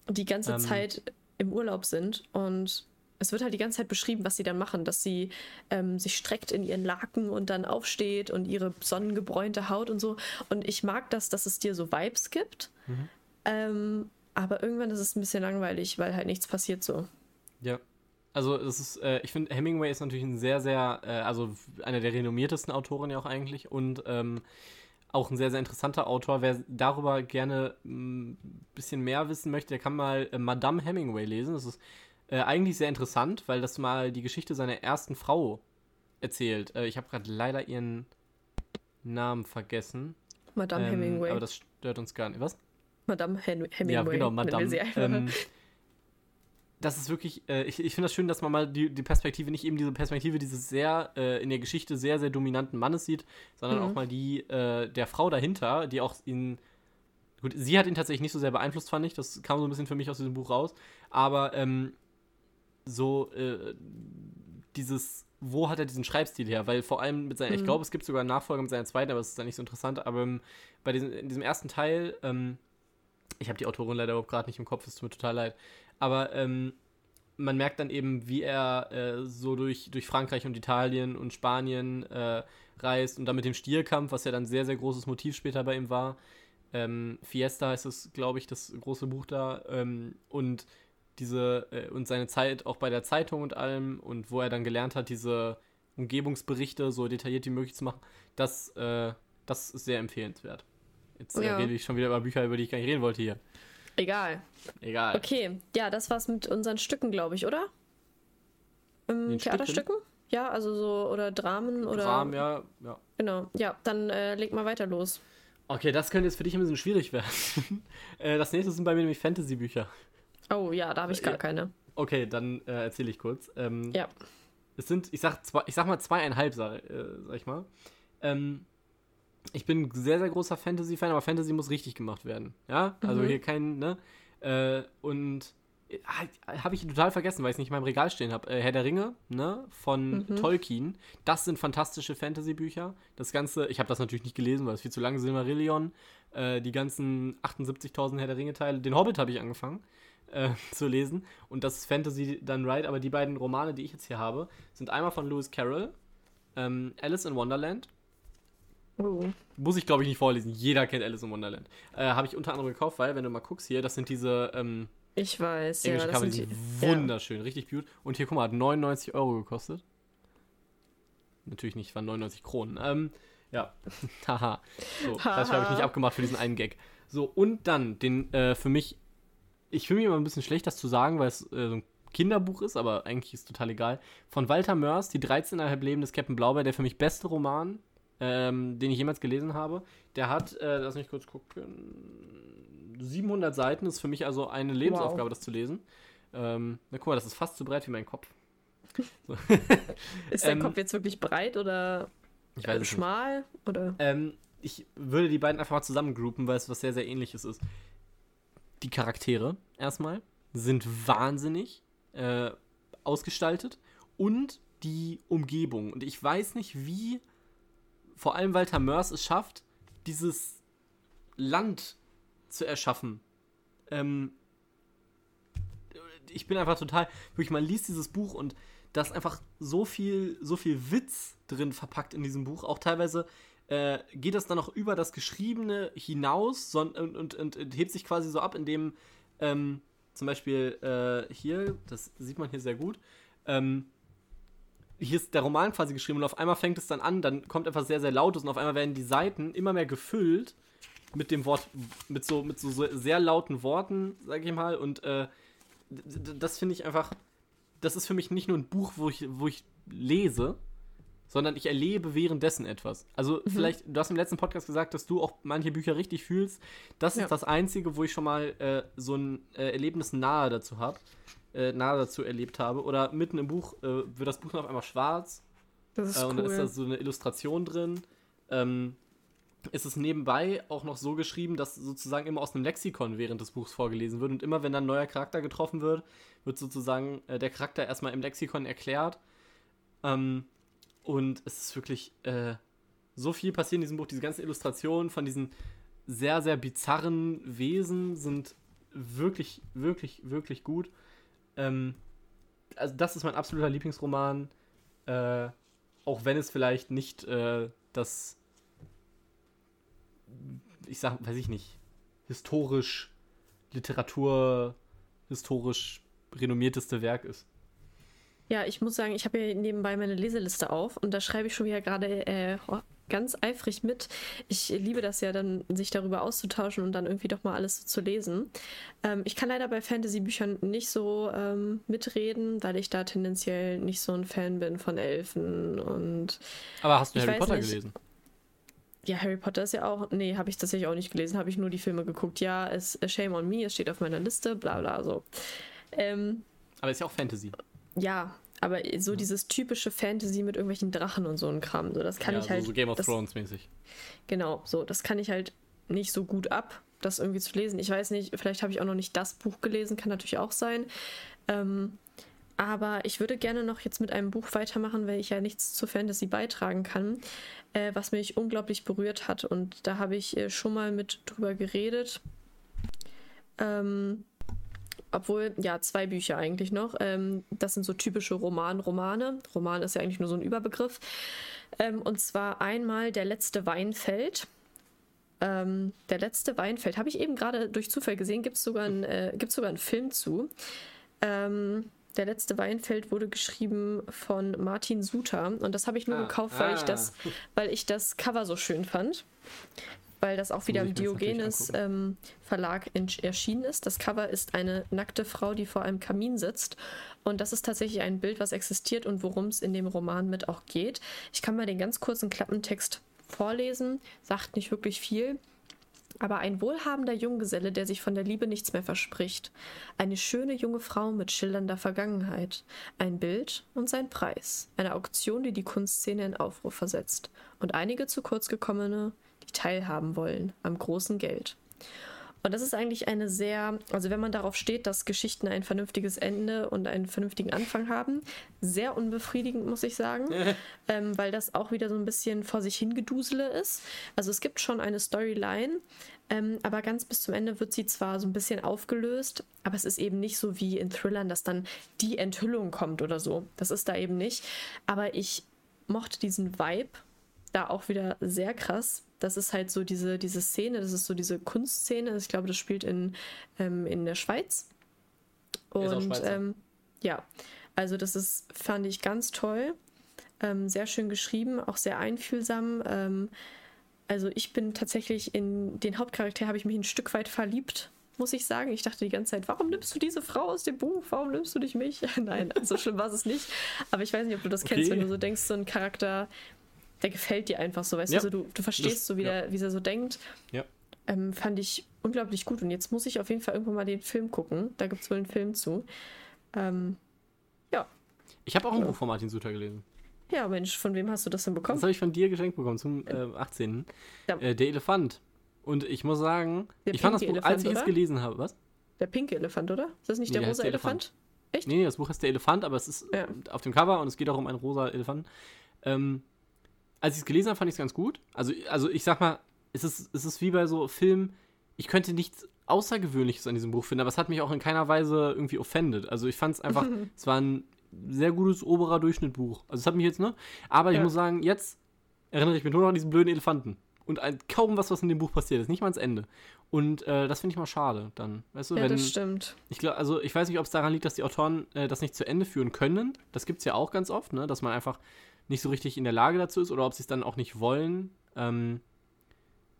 Die ganze ähm, Zeit im Urlaub sind und es wird halt die ganze Zeit beschrieben, was sie dann machen, dass sie ähm, sich streckt in ihren Laken und dann aufsteht und ihre sonnengebräunte Haut und so. Und ich mag das, dass es dir so Vibes gibt. Mhm. Ähm, aber irgendwann ist es ein bisschen langweilig, weil halt nichts passiert so. Ja. Also es ist, äh, ich finde, Hemingway ist natürlich ein sehr, sehr, äh, also einer der renommiertesten Autoren ja auch eigentlich und ähm, auch ein sehr, sehr interessanter Autor. Wer darüber gerne ein bisschen mehr wissen möchte, der kann mal äh, Madame Hemingway lesen. Das ist äh, eigentlich sehr interessant, weil das mal die Geschichte seiner ersten Frau erzählt. Äh, ich habe gerade leider ihren Namen vergessen. Madame Ähm, Hemingway. Aber das stört uns gar nicht. Was? Madame Hen Hemingway. Ja, genau, Madame. Ähm, das ist wirklich, äh, ich, ich finde das schön, dass man mal die, die Perspektive, nicht eben diese Perspektive dieses sehr, äh, in der Geschichte sehr, sehr dominanten Mannes sieht, sondern Mhm. auch mal die äh, der Frau dahinter, die auch ihn, gut, sie hat ihn tatsächlich nicht so sehr beeinflusst, fand ich, das kam so ein bisschen für mich aus diesem Buch raus, aber ähm, so äh, dieses, wo hat er diesen Schreibstil her? Weil vor allem mit seiner, ich Mhm. glaube, es gibt sogar einen Nachfolger mit seiner zweiten, aber das ist dann nicht so interessant, aber ähm, bei diesem, in diesem ersten Teil, ähm, ich habe die Autorin leider überhaupt gerade nicht im Kopf, es tut mir total leid. Aber ähm, man merkt dann eben, wie er äh, so durch, durch Frankreich und Italien und Spanien äh, reist und dann mit dem Stierkampf, was ja dann sehr, sehr großes Motiv später bei ihm war. Ähm, Fiesta heißt es, glaube ich, das große Buch da. Ähm, und diese äh, und seine Zeit auch bei der Zeitung und allem und wo er dann gelernt hat, diese Umgebungsberichte so detailliert wie möglich zu machen, das, äh, das ist sehr empfehlenswert. Jetzt äh, Ja. rede ich schon wieder über Bücher, über die ich gar nicht reden wollte hier. Egal. Egal. Okay, ja, das war's mit unseren Stücken, glaube ich, oder? Ähm, Theaterstücken? Ja, also so, oder Dramen oder. Rahmen, ja, ja. Genau. Ja, dann äh, leg mal weiter los. Okay, das könnte jetzt für dich ein bisschen schwierig werden. äh, das nächste sind bei mir nämlich Fantasy-Bücher. Oh ja, da habe ich gar Ja. keine. Okay, dann äh, erzähle ich kurz. Ähm, Ja. Es sind, ich sag, zwei, ich sag mal zweieinhalb, sag, äh, sag ich mal. Ähm, ich bin ein sehr, sehr großer Fantasy-Fan, aber Fantasy muss richtig gemacht werden. Ja, also Mhm. hier kein, ne? Äh, und habe ich total vergessen, weil ich es nicht in meinem Regal stehen habe. Äh, Herr der Ringe, ne? Von Mhm. Tolkien. Das sind fantastische Fantasy-Bücher. Das Ganze, ich habe das natürlich nicht gelesen, weil es viel zu lange Silmarillion, äh, die ganzen 78.000 Herr der Ringe-Teile. Den Hobbit habe ich angefangen äh, zu lesen. Und das ist Fantasy dann right. Aber die beiden Romane, die ich jetzt hier habe, sind einmal von Lewis Carroll, ähm, Alice in Wonderland. Oh. Muss ich, glaube ich, nicht vorlesen. Jeder kennt Alice in Wonderland. Äh, habe ich unter anderem gekauft, weil, wenn du mal guckst hier, das sind diese ähm, Ich weiß, ja. englischen Das Cover, die sind die, ja. wunderschön, richtig cute. Und hier, guck mal, hat 99 Euro gekostet. Natürlich nicht, waren 99 Kronen. Ähm, ja, haha. So, das habe ich nicht abgemacht für diesen einen Gag. So, und dann den äh, für mich, ich fühle mich immer ein bisschen schlecht, das zu sagen, weil es äh, so ein Kinderbuch ist, aber eigentlich ist total egal. Von Walter Mörs, Die 13,5 Leben des Captain Blaubeer, der für mich beste Roman, ähm, den ich jemals gelesen habe. Der hat, äh, lass mich kurz gucken, 700 Seiten, ist für mich also eine Lebensaufgabe, Wow. das zu lesen. Ähm, na guck mal, das ist fast so breit wie mein Kopf. So. Ist dein Ähm, Kopf jetzt wirklich breit oder es nicht. schmal? Oder? Ähm, ich würde die beiden einfach mal zusammengroupen, weil es was sehr, sehr ähnliches ist. Die Charaktere erstmal sind wahnsinnig äh, ausgestaltet und die Umgebung. Und ich weiß nicht, wie vor allem Walter Mörs es schafft, dieses Land zu erschaffen. Ähm, ich bin einfach total, wirklich, man liest dieses Buch und da ist einfach so viel, so viel Witz drin verpackt in diesem Buch. Auch teilweise äh, geht das dann noch über das Geschriebene hinaus und, und, und, und hebt sich quasi so ab, indem ähm, zum Beispiel äh, hier, das sieht man hier sehr gut, ähm, hier ist der Roman quasi geschrieben und auf einmal fängt es dann an, dann kommt etwas sehr, sehr Lautes und auf einmal werden die Seiten immer mehr gefüllt mit dem Wort, mit so, mit so, sehr lauten Worten, sag ich mal, und äh, das finde ich einfach, das ist für mich nicht nur ein Buch, wo ich, wo ich lese, sondern ich erlebe währenddessen etwas. Also vielleicht, du hast im letzten Podcast gesagt, dass du auch manche Bücher richtig fühlst. Das Ja. ist das Einzige, wo ich schon mal äh, so ein äh, Erlebnis nahe dazu habe, äh, nahe dazu erlebt habe. Oder mitten im Buch äh, wird das Buch noch einmal schwarz Das ist äh, und dann ist cool. da so eine Illustration drin. Ähm, ist es nebenbei auch noch so geschrieben, dass sozusagen immer aus einem Lexikon während des Buchs vorgelesen wird. Und immer wenn dann ein neuer Charakter getroffen wird, wird sozusagen äh, der Charakter erstmal im Lexikon erklärt. Ähm, und es ist wirklich äh, so viel passiert in diesem Buch. Diese ganzen Illustrationen von diesen sehr, sehr bizarren Wesen sind wirklich, wirklich, wirklich gut. Ähm, also das ist mein absoluter Lieblingsroman. Äh, auch wenn es vielleicht nicht äh, das, ich sag, weiß ich nicht, historisch, Literatur, historisch renommierteste Werk ist. Ja, ich muss sagen, ich habe hier nebenbei meine Leseliste auf und da schreibe ich schon wieder gerade äh, ganz eifrig mit. Ich liebe das ja dann, sich darüber auszutauschen und dann irgendwie doch mal alles so zu lesen. Ähm, ich kann leider bei Fantasy-Büchern nicht so ähm, mitreden, weil ich da tendenziell nicht so ein Fan bin von Elfen und Aber hast du Harry Potter nicht. gelesen? ja, Harry Potter ist ja auch. Nee, habe ich tatsächlich auch nicht gelesen, habe ich nur die Filme geguckt. Ja, es Shame on Me, es steht auf meiner Liste, bla bla so. Ähm, aber ist ja auch Fantasy. Ja, aber so dieses typische Fantasy mit irgendwelchen Drachen und so ein Kram, so das kann ja, ich halt. So Game of das, Thrones mäßig. Genau, so das kann ich halt nicht so gut ab, das irgendwie zu lesen. Ich weiß nicht, vielleicht habe ich auch noch nicht das Buch gelesen, kann natürlich auch sein. Ähm, aber ich würde gerne noch jetzt mit einem Buch weitermachen, weil ich ja nichts zur Fantasy beitragen kann, äh, was mich unglaublich berührt hat. Und da habe ich äh, schon mal mit drüber geredet. Ähm, obwohl, ja, zwei Bücher eigentlich noch. Ähm, das sind so typische Roman-Romane. Roman ist ja eigentlich nur so ein Überbegriff. Ähm, und zwar einmal Der letzte Weinfeld. Ähm, der letzte Weinfeld habe ich eben gerade durch Zufall gesehen, gibt es sogar, ein, äh, sogar einen Film zu. Ähm, der letzte Weinfeld wurde geschrieben von Martin Suter und das habe ich nur ah, gekauft, weil ah. ich das, weil ich das Cover so schön fand. Weil das auch wieder im Diogenes ähm, Verlag erschienen ist. Das Cover ist eine nackte Frau, die vor einem Kamin sitzt. Und das ist tatsächlich ein Bild, was existiert und worum es in dem Roman mit auch geht. Ich kann mal den ganz kurzen Klappentext vorlesen, sagt nicht wirklich viel aber ein wohlhabender Junggeselle, der sich von der Liebe nichts mehr verspricht. Eine schöne junge Frau mit schillernder Vergangenheit. Ein Bild und sein Preis. Eine Auktion, die die Kunstszene in Aufruhr versetzt. Und einige zu kurz gekommene, teilhaben wollen am großen Geld. Und das ist eigentlich eine sehr, also wenn man darauf steht, dass Geschichten ein vernünftiges Ende und einen vernünftigen Anfang haben, sehr unbefriedigend, muss ich sagen, ähm, weil das auch wieder so ein bisschen vor sich hingedusele ist. Also es gibt schon eine Storyline, ähm, aber ganz bis zum Ende wird sie zwar so ein bisschen aufgelöst, aber es ist eben nicht so wie in Thrillern, dass dann die Enthüllung kommt oder so. Das ist da eben nicht. Aber ich mochte diesen Vibe da auch wieder sehr krass, das ist halt so diese, diese Szene, das ist so diese Kunstszene. Ich glaube, das spielt in, ähm, in der Schweiz. Und ähm, ja, also das ist, fand ich ganz toll. Ähm, sehr schön geschrieben, auch sehr einfühlsam. Ähm, also ich bin tatsächlich in den Hauptcharakter habe ich mich ein Stück weit verliebt, muss ich sagen. Ich dachte die ganze Zeit, warum nimmst du diese Frau aus dem Buch? Warum nimmst du nicht mich? Nein, so schlimm war es nicht. Aber ich weiß nicht, ob du das okay. kennst, wenn du so denkst, so ein Charakter, der gefällt dir einfach so, weißt ja. du, also du, du verstehst das, so, wie, ja. der, wie er so denkt. Ja. Ähm, fand ich unglaublich gut. Und jetzt muss ich auf jeden Fall irgendwann mal den Film gucken. Da gibt es wohl einen Film zu. Ähm, ja. Ich habe auch ein Buch von Martin Suter gelesen. Ja, Mensch, von wem hast du das denn bekommen? Das habe ich von dir geschenkt bekommen zum äh, 18. Ja. Äh, der Elefant. Und ich muss sagen, der ich fand das Buch, Elefant, als ich oder? es gelesen habe, was? Der pinke Elefant, oder? Ist das nicht nee, der rosa der Elefant? Elefant? Echt? Nee, das Buch heißt der Elefant, aber es ist ja. auf dem Cover und es geht auch um einen rosa Elefant. Ähm, als ich es gelesen habe, fand ich es ganz gut. Also, also ich sag mal, es ist, es ist wie bei so Filmen, ich könnte nichts Außergewöhnliches an diesem Buch finden, aber es hat mich auch in keiner Weise irgendwie offended. Also ich fand es einfach, es war ein sehr gutes oberer Durchschnittbuch. Also es hat mich jetzt, ne? Aber ja. ich muss sagen, jetzt erinnere ich mich nur noch an diesen blöden Elefanten. Und ein, kaum was, was in dem Buch passiert ist, nicht mal ans Ende. Und äh, das finde ich mal schade dann. Weißt du, ja, wenn, das stimmt. Ich glaube, also ich weiß nicht, ob es daran liegt, dass die Autoren äh, das nicht zu Ende führen können. Das gibt es ja auch ganz oft, ne? Dass man einfach nicht so richtig in der Lage dazu ist oder ob sie es dann auch nicht wollen, ähm,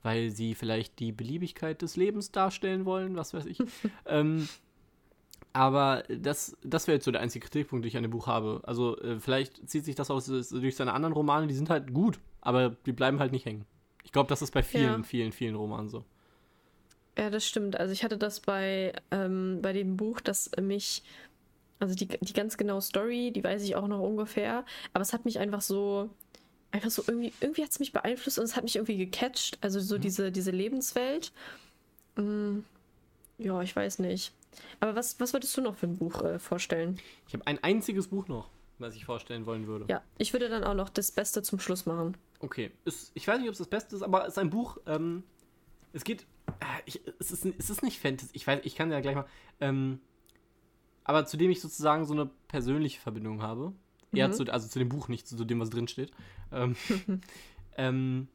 weil sie vielleicht die Beliebigkeit des Lebens darstellen wollen, was weiß ich. ähm, aber das, das wäre jetzt so der einzige Kritikpunkt, den ich an dem Buch habe. Also äh, vielleicht zieht sich das aus durch seine anderen Romane, die sind halt gut, aber die bleiben halt nicht hängen. Ich glaube, das ist bei vielen, ja. vielen, vielen Romanen so. Ja, das stimmt. Also ich hatte das bei, ähm, bei dem Buch, das mich also die, die ganz genaue Story, die weiß ich auch noch ungefähr. Aber es hat mich einfach so, einfach so irgendwie, irgendwie hat es mich beeinflusst und es hat mich irgendwie gecatcht. Also so mhm. diese, diese Lebenswelt. Hm, ja, ich weiß nicht. Aber was, was würdest du noch für ein Buch äh, vorstellen? Ich habe ein einziges Buch noch, was ich vorstellen wollen würde. Ja, ich würde dann auch noch das Beste zum Schluss machen. Okay. Ist, ich weiß nicht, ob es das Beste ist, aber es ist ein Buch, ähm, es geht. Äh, ich, es, ist, es ist nicht Fantasy. Ich weiß, ich kann ja gleich mal. Ähm, aber zu dem ich sozusagen so eine persönliche Verbindung habe. Mhm. Eher zu, also zu dem Buch, nicht zu, dem, was drin steht. Ähm, ähm,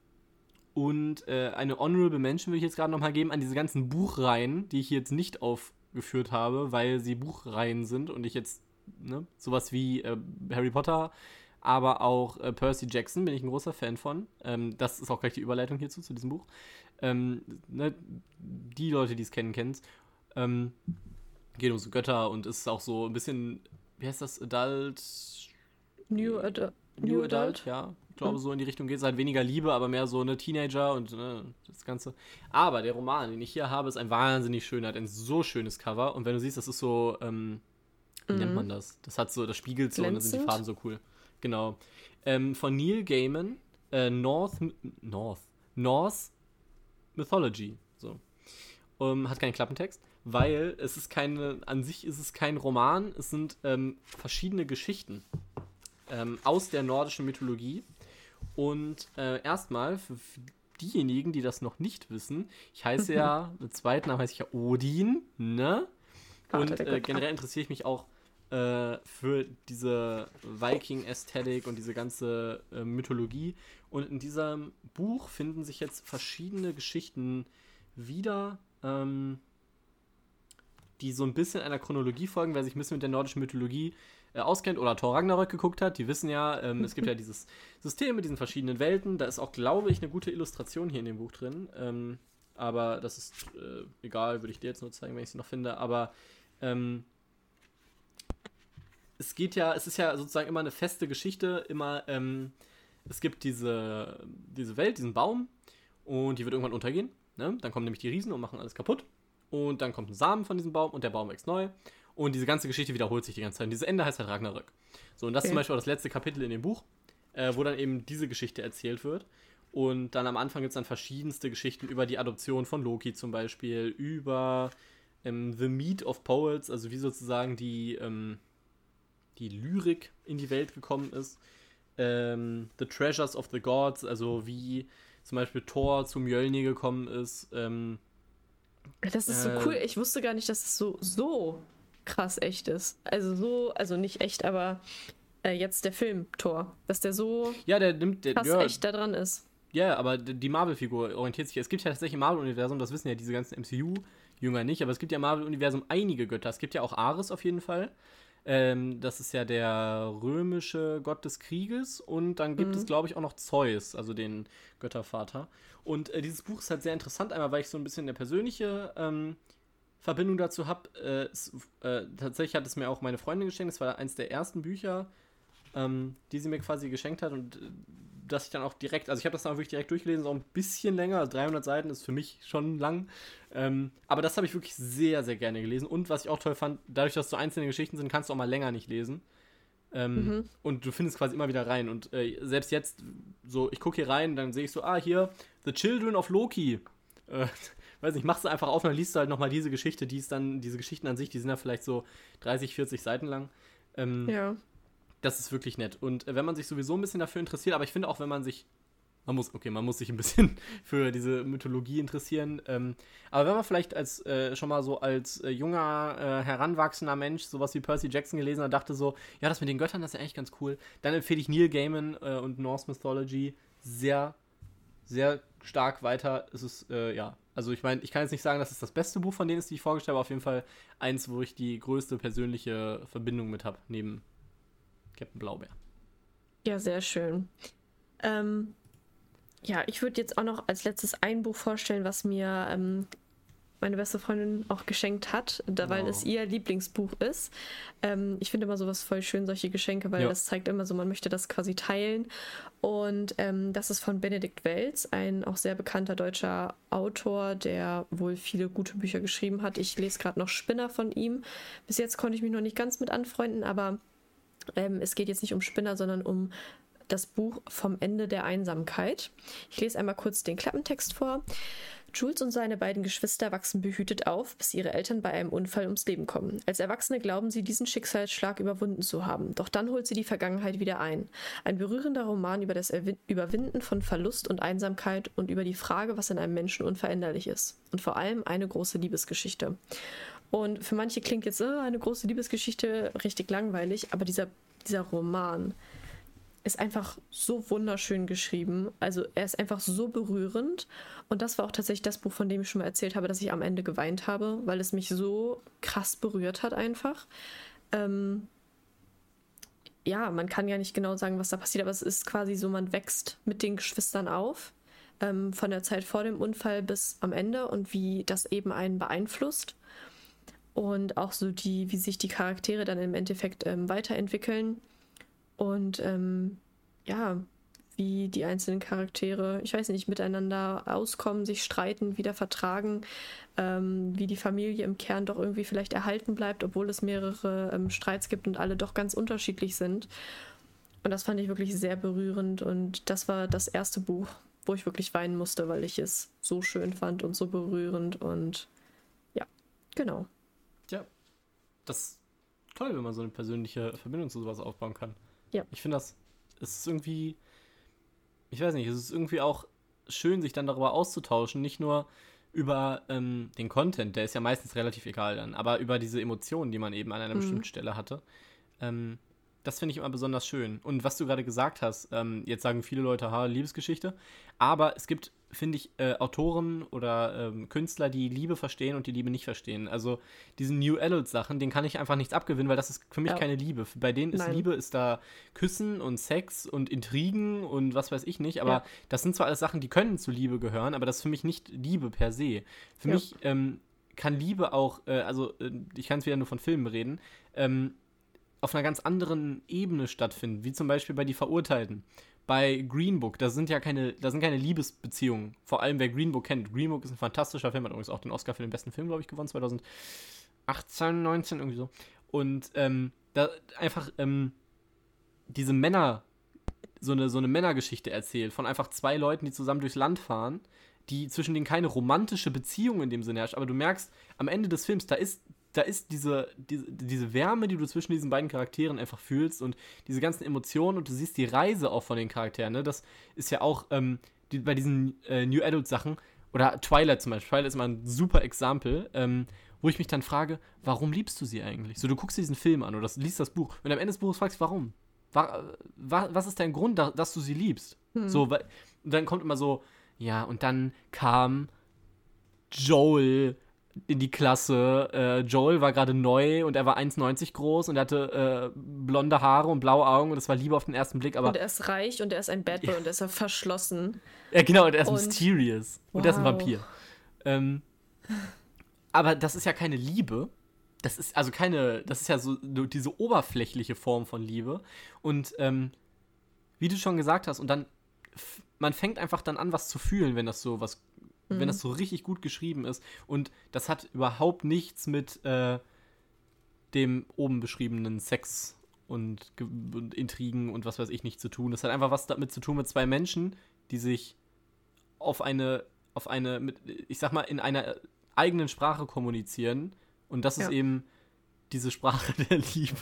und äh, eine Honorable Mention will ich jetzt gerade nochmal geben an diese ganzen Buchreihen, die ich jetzt nicht aufgeführt habe, weil sie Buchreihen sind und ich jetzt ne, sowas wie äh, Harry Potter, aber auch äh, Percy Jackson bin ich ein großer Fan von. Ähm, das ist auch gleich die Überleitung hierzu, zu diesem Buch. Ähm, ne, die Leute, die es kennen, kennen es. Ähm, geht um so Götter und ist auch so ein bisschen, wie heißt das, Adult? New, Ad New, New Adult? Adult? Ja. glaube Mhm. so in die Richtung geht es halt weniger Liebe, aber mehr so eine Teenager und ne, das Ganze. Aber der Roman, den ich hier habe, ist ein wahnsinnig schöner, hat ein so schönes Cover und wenn du siehst, das ist so, ähm, wie nennt man das? Das hat so, das spiegelt so und dann sind die Mhm. Glänzend? Farben so cool. Genau. Ähm, von Neil Gaiman, äh, North, North, North Mythology. So. Ähm, hat keinen Klappentext, weil es ist keine, an sich ist es kein Roman, es sind ähm, verschiedene Geschichten ähm, aus der nordischen Mythologie. Und äh, erstmal, für, diejenigen, die das noch nicht wissen, ich heiße ja, mit zweiten Namen heiße ich ja Odin, ne? Und äh, generell interessiere ich mich auch äh, für diese Viking-Ästhetik und diese ganze äh, Mythologie. Und in diesem Buch finden sich jetzt verschiedene Geschichten wieder, ähm, die so ein bisschen einer Chronologie folgen. Wer sich ein bisschen mit der nordischen Mythologie äh, auskennt oder Thor Ragnarök geguckt hat, die wissen ja, ähm, es gibt ja dieses System mit diesen verschiedenen Welten. Da ist auch, glaube ich, eine gute Illustration hier in dem Buch drin. Ähm, aber das ist äh, egal, würde ich dir jetzt nur zeigen, wenn ich sie noch finde. Aber ähm, es geht ja, es ist ja sozusagen immer eine feste Geschichte, immer, ähm, es gibt diese, diese Welt, diesen Baum und die wird irgendwann untergehen. Ne? Dann kommen nämlich die Riesen und machen alles kaputt. Und dann kommt ein Samen von diesem Baum und der Baum wächst neu. Und diese ganze Geschichte wiederholt sich die ganze Zeit. Und dieses Ende heißt halt Ragnarök. So, und das ist Okay. zum Beispiel auch das letzte Kapitel in dem Buch, äh, wo dann eben diese Geschichte erzählt wird. Und dann am Anfang gibt es dann verschiedenste Geschichten über die Adoption von Loki zum Beispiel, über ähm, The Meat of Poets, also wie sozusagen die, ähm, die Lyrik in die Welt gekommen ist. Ähm, the Treasures of the Gods, also wie zum Beispiel Thor zu Mjölnir gekommen ist. Ähm, Das ist so Äh, cool. Ich wusste gar nicht, dass es so, so krass echt ist. Also so, also nicht echt, aber äh, jetzt der Film Thor, dass der so ja, der nimmt, der, krass ja, echt da dran ist. Ja, aber die Marvel-Figur orientiert sich. Es gibt ja tatsächlich im Marvel-Universum, das wissen ja diese ganzen MCU-Jünger nicht, aber es gibt ja im Marvel-Universum einige Götter. Es gibt ja auch Ares auf jeden Fall. Ähm, das ist ja der römische Gott des Krieges. Und dann gibt es, glaube ich, auch noch Zeus, also den Göttervater. Und äh, dieses Buch ist halt sehr interessant, einmal weil ich so ein bisschen eine persönliche ähm, Verbindung dazu habe. Äh, äh, tatsächlich hat es mir auch meine Freundin geschenkt. Das war eins der ersten Bücher, ähm, die sie mir quasi geschenkt hat und äh, dass ich dann auch direkt, also ich habe das dann auch wirklich direkt durchgelesen, so ein bisschen länger, also 300 Seiten ist für mich schon lang, ähm, aber das habe ich wirklich sehr, sehr gerne gelesen. Und was ich auch toll fand, dadurch, dass so einzelne Geschichten sind, kannst du auch mal länger nicht lesen. Ähm, Mhm. und du findest quasi immer wieder rein. Und äh, selbst jetzt, so, ich gucke hier rein, dann sehe ich so, ah, hier, The Children of Loki, äh, weiß nicht, machst du einfach auf und dann liest du halt nochmal diese Geschichte, die ist dann, diese Geschichten an sich, die sind ja vielleicht so 30, 40 Seiten lang, ähm, Ja. Das ist wirklich nett. Und äh, wenn man sich sowieso ein bisschen dafür interessiert, aber ich finde auch, wenn man sich. Man muss, okay, man muss sich ein bisschen für diese Mythologie interessieren. Ähm, aber wenn man vielleicht als äh, schon mal so als äh, junger, äh, heranwachsender Mensch sowas wie Percy Jackson gelesen hat, dachte so, ja, das mit den Göttern, das ist ja eigentlich ganz cool, dann empfehle ich Neil Gaiman äh, und Norse Mythology sehr, sehr stark weiter. Es ist, äh, ja, also ich meine, ich kann jetzt nicht sagen, dass es das beste Buch von denen ist, die ich vorgestellt habe, aber auf jeden Fall eins, wo ich die größte persönliche Verbindung mit habe, neben Captain Blaubeer. Ja, sehr schön. Ähm, ja, ich würde jetzt auch noch als letztes ein Buch vorstellen, was mir ähm, meine beste Freundin auch geschenkt hat, da, weil es ihr Lieblingsbuch ist. Ähm, ich finde immer sowas voll schön, solche Geschenke, weil Ja. das zeigt immer so, man möchte das quasi teilen. Und ähm, das ist von Benedikt Welz, ein auch sehr bekannter deutscher Autor, der wohl viele gute Bücher geschrieben hat. Ich lese gerade noch Spinner von ihm. Bis jetzt konnte ich mich noch nicht ganz mit anfreunden, aber ähm, es geht jetzt nicht um Spinner, sondern um das Buch Vom Ende der Einsamkeit. Ich lese einmal kurz den Klappentext vor. Jules und seine beiden Geschwister wachsen behütet auf, bis ihre Eltern bei einem Unfall ums Leben kommen. Als Erwachsene glauben sie, diesen Schicksalsschlag überwunden zu haben. Doch dann holt sie die Vergangenheit wieder ein. Ein berührender Roman über das Erwin- Überwinden von Verlust und Einsamkeit und über die Frage, was in einem Menschen unveränderlich ist. Und vor allem eine große Liebesgeschichte. Und für manche klingt jetzt äh, eine große Liebesgeschichte richtig langweilig, aber dieser, dieser Roman ist einfach so wunderschön geschrieben. Also er ist einfach so berührend. Und das war auch tatsächlich das Buch, von dem ich schon mal erzählt habe, dass ich am Ende geweint habe, weil es mich so krass berührt hat einfach. Ähm, ja, man kann ja nicht genau sagen, was da passiert, aber es ist quasi so, man wächst mit den Geschwistern auf. Ähm, von der Zeit vor dem Unfall bis am Ende und wie das eben einen beeinflusst. Und auch so die, wie sich die Charaktere dann im Endeffekt ähm, weiterentwickeln. Und ähm, ja, wie die einzelnen Charaktere, ich weiß nicht, miteinander auskommen, sich streiten, wieder vertragen, ähm, wie die Familie im Kern doch irgendwie vielleicht erhalten bleibt, obwohl es mehrere ähm, Streits gibt und alle doch ganz unterschiedlich sind. Und das fand ich wirklich sehr berührend und das war das erste Buch, wo ich wirklich weinen musste, weil ich es so schön fand und so berührend und ja, genau. Das ist toll, wenn man so eine persönliche Verbindung zu sowas aufbauen kann. Ja. Ich finde das, es ist irgendwie, ich weiß nicht, es ist irgendwie auch schön, sich dann darüber auszutauschen, nicht nur über ähm, den Content, der ist ja meistens relativ egal dann, aber über diese Emotionen, die man eben an einer Mhm. bestimmten Stelle hatte. Ähm, das finde ich immer besonders schön. Und was du gerade gesagt hast, ähm, jetzt sagen viele Leute, ha, Liebesgeschichte, aber es gibt, finde ich, äh, Autoren oder ähm, Künstler, die Liebe verstehen und die Liebe nicht verstehen. Also diesen New Adult Sachen, denen kann ich einfach nichts abgewinnen, weil das ist für mich Ja. keine Liebe. Bei denen ist Nein. Liebe, ist da Küssen und Sex und Intrigen und was weiß ich nicht, aber Ja. das sind zwar alles Sachen, die können zu Liebe gehören, aber das ist für mich nicht Liebe per se. Für Ja. mich ähm, kann Liebe auch, äh, also äh, ich kann es wieder nur von Filmen reden, ähm, auf einer ganz anderen Ebene stattfinden, wie zum Beispiel bei Die Verurteilten. Bei Green Book, da sind ja keine, da sind keine Liebesbeziehungen. Vor allem wer Green Book kennt. Green Book ist ein fantastischer Film, hat übrigens auch den Oscar für den besten Film, glaube ich, gewonnen, 2018, 19, irgendwie so. Und ähm, da einfach ähm, diese Männer, so eine, so eine Männergeschichte erzählt, von einfach zwei Leuten, die zusammen durchs Land fahren, die zwischen denen keine romantische Beziehung in dem Sinne herrscht, aber du merkst, am Ende des Films, da ist, da ist diese, diese, diese Wärme, die du zwischen diesen beiden Charakteren einfach fühlst und diese ganzen Emotionen und du siehst die Reise auch von den Charakteren, ne? Das ist ja auch ähm, die, bei diesen äh, New Adult Sachen, oder Twilight zum Beispiel, Twilight ist mal ein super Exempel, ähm, wo ich mich dann frage, warum liebst du sie eigentlich? So, du guckst dir diesen Film an oder liest das Buch und am Ende des Buches fragst, warum? Wa wa was ist dein Grund, da, dass du sie liebst? So, weil, und dann kommt immer so, ja, und dann kam Joel in die Klasse. Äh, Joel war gerade neu und er war 1,90 groß und er hatte äh, blonde Haare und blaue Augen und das war Liebe auf den ersten Blick, aber Und er ist reich und er ist ein Bad Boy und er ist ja verschlossen. ja, genau, und er ist Und- mysterious. Und er ist ein Wow. Vampir. Ähm, aber das ist ja keine Liebe. Das ist also keine, das ist ja so diese oberflächliche Form von Liebe. Und ähm, wie du schon gesagt hast, und dann, man fängt einfach dann an, was zu fühlen, wenn das so was, wenn das so richtig gut geschrieben ist. Und das hat überhaupt nichts mit äh, dem oben beschriebenen Sex und, und Intrigen und was weiß ich nicht zu tun. Das hat einfach was damit zu tun mit zwei Menschen, die sich auf eine, auf eine, mit, ich sag mal, in einer eigenen Sprache kommunizieren. Und das ist Ja. eben diese Sprache der Liebe.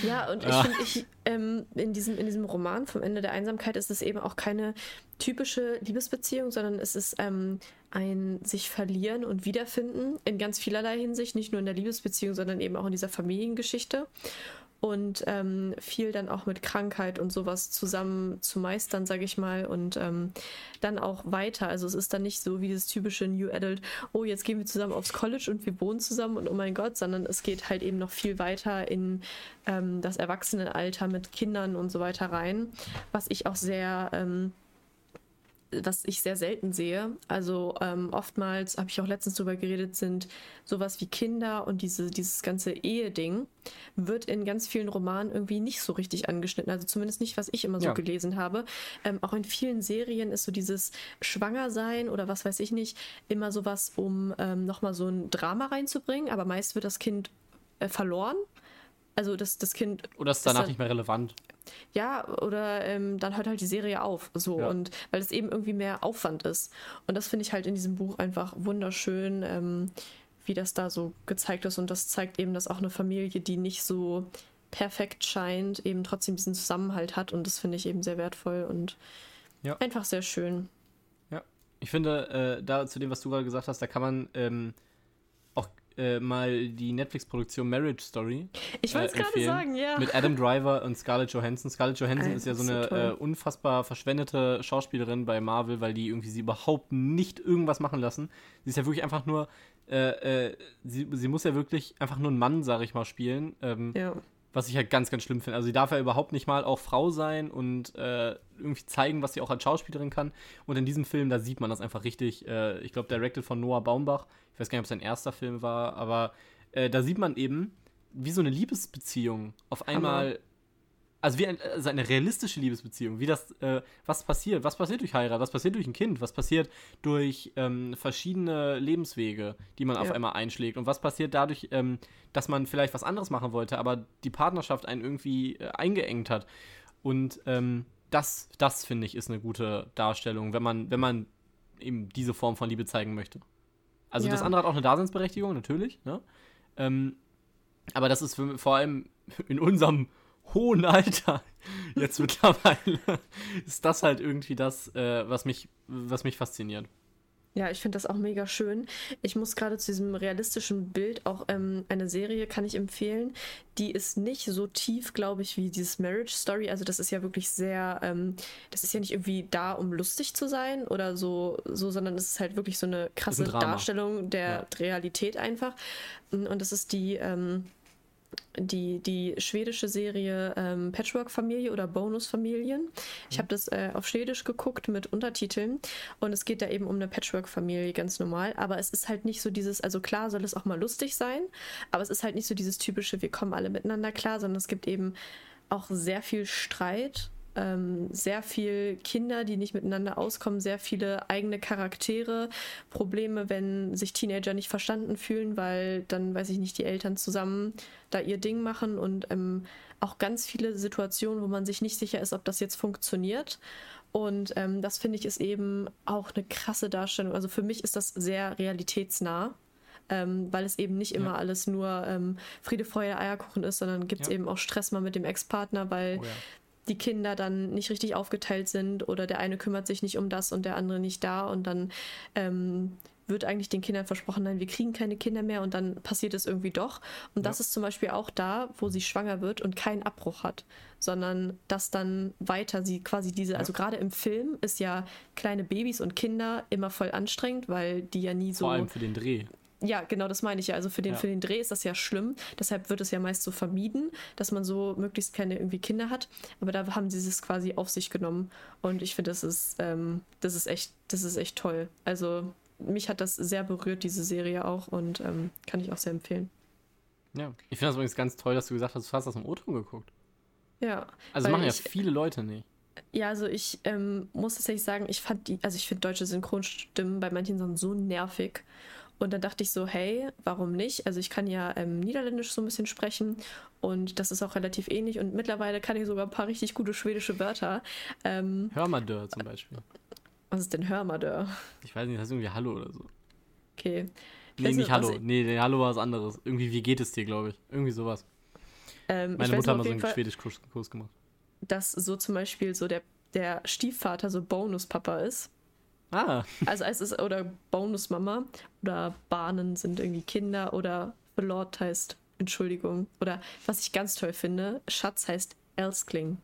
Ja, und ich Ja. finde, ich, ähm, in, diesem, in diesem Roman vom Ende der Einsamkeit ist es eben auch keine typische Liebesbeziehung, sondern es ist ähm, ein sich verlieren und wiederfinden in ganz vielerlei Hinsicht, nicht nur in der Liebesbeziehung, sondern eben auch in dieser Familiengeschichte. Und ähm, viel dann auch mit Krankheit und sowas zusammen zu meistern, sage ich mal, und ähm, dann auch weiter. Also es ist dann nicht so wie dieses typische New Adult, oh, jetzt gehen wir zusammen aufs College und wir wohnen zusammen und oh mein Gott, sondern es geht halt eben noch viel weiter in ähm, das Erwachsenenalter mit Kindern und so weiter rein, was ich auch sehr, ähm, was ich sehr selten sehe. Also ähm, oftmals, habe ich auch letztens drüber geredet, sind sowas wie Kinder und diese, dieses ganze Ehe-Ding wird in ganz vielen Romanen irgendwie nicht so richtig angeschnitten. Also zumindest nicht, was ich immer so Ja. gelesen habe. Ähm, auch in vielen Serien ist so dieses Schwangersein oder was weiß ich nicht, immer sowas, um ähm, nochmal so ein Drama reinzubringen. Aber meist wird das Kind äh, verloren. Also das, das Kind Oder ist danach dann- nicht mehr relevant? ja, oder ähm, dann hört halt die Serie auf. So, Ja. und weil es eben irgendwie mehr Aufwand ist. Und das finde ich halt in diesem Buch einfach wunderschön, ähm, wie das da so gezeigt ist. Und das zeigt eben, dass auch eine Familie, die nicht so perfekt scheint, eben trotzdem diesen Zusammenhalt hat. Und das finde ich eben sehr wertvoll und Ja. einfach sehr schön. Ich finde, äh, da zu dem, was du gerade gesagt hast, da kann man ähm, äh, mal die Netflix-Produktion Marriage Story Ich wollte es äh, gerade sagen, ja. mit Adam Driver und Scarlett Johansson. Scarlett Johansson ist ja so so eine toll. äh, unfassbar verschwendete Schauspielerin bei Marvel, weil die irgendwie sie überhaupt nicht irgendwas machen lassen. Sie ist ja wirklich einfach nur, äh, sie, sie muss ja wirklich einfach nur ein Mann, sag ich mal, spielen. Ähm, Ja. Was ich halt ganz, ganz schlimm finde. Also sie darf ja überhaupt nicht mal auch Frau sein und äh, irgendwie zeigen, was sie auch als Schauspielerin kann. Und in diesem Film, da sieht man das einfach richtig. Äh, ich glaube, directed von Noah Baumbach. Ich weiß gar nicht, ob es sein erster Film war, aber äh, da sieht man eben, wie so eine Liebesbeziehung auf einmal also wie ein, also eine realistische Liebesbeziehung, wie das, äh, was passiert, was passiert durch Heirat, was passiert durch ein Kind, was passiert durch ähm, verschiedene Lebenswege, die man ja. auf einmal einschlägt und was passiert dadurch, ähm, dass man vielleicht was anderes machen wollte, aber die Partnerschaft einen irgendwie äh, eingeengt hat. Und ähm, das, das finde ich, ist eine gute Darstellung, wenn man, wenn man eben diese Form von Liebe zeigen möchte. Also ja. das andere hat auch eine Daseinsberechtigung, natürlich, ne? Ähm, aber das ist für, vor allem in unserem hohen Alter jetzt mittlerweile ist das halt irgendwie das, äh, was, mich, was mich fasziniert. Ja, ich finde das auch mega schön. Ich muss gerade zu diesem realistischen Bild auch ähm, eine Serie kann ich empfehlen. Die ist nicht so tief, glaube ich, wie dieses Marriage Story. Also das ist ja wirklich sehr, ähm, das ist ja nicht irgendwie da, um lustig zu sein oder so, so sondern es ist halt wirklich so eine krasse ein Darstellung der ja. Realität einfach. Und das ist die ähm, die, die schwedische Serie ähm, Patchwork-Familie oder Bonus-Familien. Ich habe das äh, auf Schwedisch geguckt mit Untertiteln und es geht da eben um eine Patchwork-Familie, ganz normal. Aber es ist halt nicht so dieses, also klar soll es auch mal lustig sein, aber es ist halt nicht so dieses typische, wir kommen alle miteinander klar, sondern es gibt eben auch sehr viel Streit ähm, sehr viel Kinder, die nicht miteinander auskommen, sehr viele eigene Charaktere, Probleme, wenn sich Teenager nicht verstanden fühlen, weil dann, weiß ich nicht, die Eltern zusammen da ihr Ding machen und ähm, auch ganz viele Situationen, wo man sich nicht sicher ist, ob das jetzt funktioniert. Und ähm, das finde ich ist eben auch eine krasse Darstellung. Also für mich ist das sehr realitätsnah. Ähm, weil es eben nicht immer ja. alles nur ähm, Friede, Freude, Eierkuchen ist, sondern gibt es ja. eben auch Stress mal mit dem Ex-Partner, weil oh ja die Kinder dann nicht richtig aufgeteilt sind oder der eine kümmert sich nicht um das und der andere nicht da und dann ähm, wird eigentlich den Kindern versprochen, nein, wir kriegen keine Kinder mehr und dann passiert es irgendwie doch. Und ja. das ist zum Beispiel auch da, wo sie schwanger wird und keinen Abbruch hat, sondern dass dann weiter sie quasi diese, ja. also gerade im Film ist ja kleine Babys und Kinder immer voll anstrengend, weil die ja nie so. Vor allem für den Dreh. Ja, genau, das meine ich ja. Also für den, ja. für den Dreh ist das ja schlimm. Deshalb wird es ja meist so vermieden, dass man so möglichst keine irgendwie Kinder hat. Aber da haben sie es quasi auf sich genommen. Und ich finde, das ist, ähm, das ist echt, das ist echt toll. Also mich hat das sehr berührt, diese Serie auch, und ähm, kann ich auch sehr empfehlen. Ja, ich finde das übrigens ganz toll, dass du gesagt hast, du hast das im O-Ton geguckt. Ja. Also machen ja ich, viele Leute nicht. Ja, also ich ähm, muss tatsächlich sagen, ich fand die, also ich finde deutsche Synchronstimmen bei manchen Sachen so nervig. Und dann dachte ich so, hey, warum nicht? Also ich kann ja ähm, Niederländisch so ein bisschen sprechen und das ist auch relativ ähnlich. Und mittlerweile kann ich sogar ein paar richtig gute schwedische Wörter. Ähm, Hörmadör zum Beispiel. Was ist denn Hörmadör? Ich weiß nicht, das ist irgendwie Hallo oder so. Okay. Ich nee, nicht Hallo. Nee, Hallo war was anderes. Irgendwie, wie geht es dir, glaube ich. Irgendwie sowas. Ähm, Meine Mutter hat mal so einen Schwedisch-Kurs gemacht. Dass so zum Beispiel so der, der Stiefvater so Bonuspapa ist. Ah. Also es ist, oder Bonusmama oder Bahnen sind irgendwie Kinder oder Lord heißt Entschuldigung. Oder was ich ganz toll finde, Schatz heißt Elskling.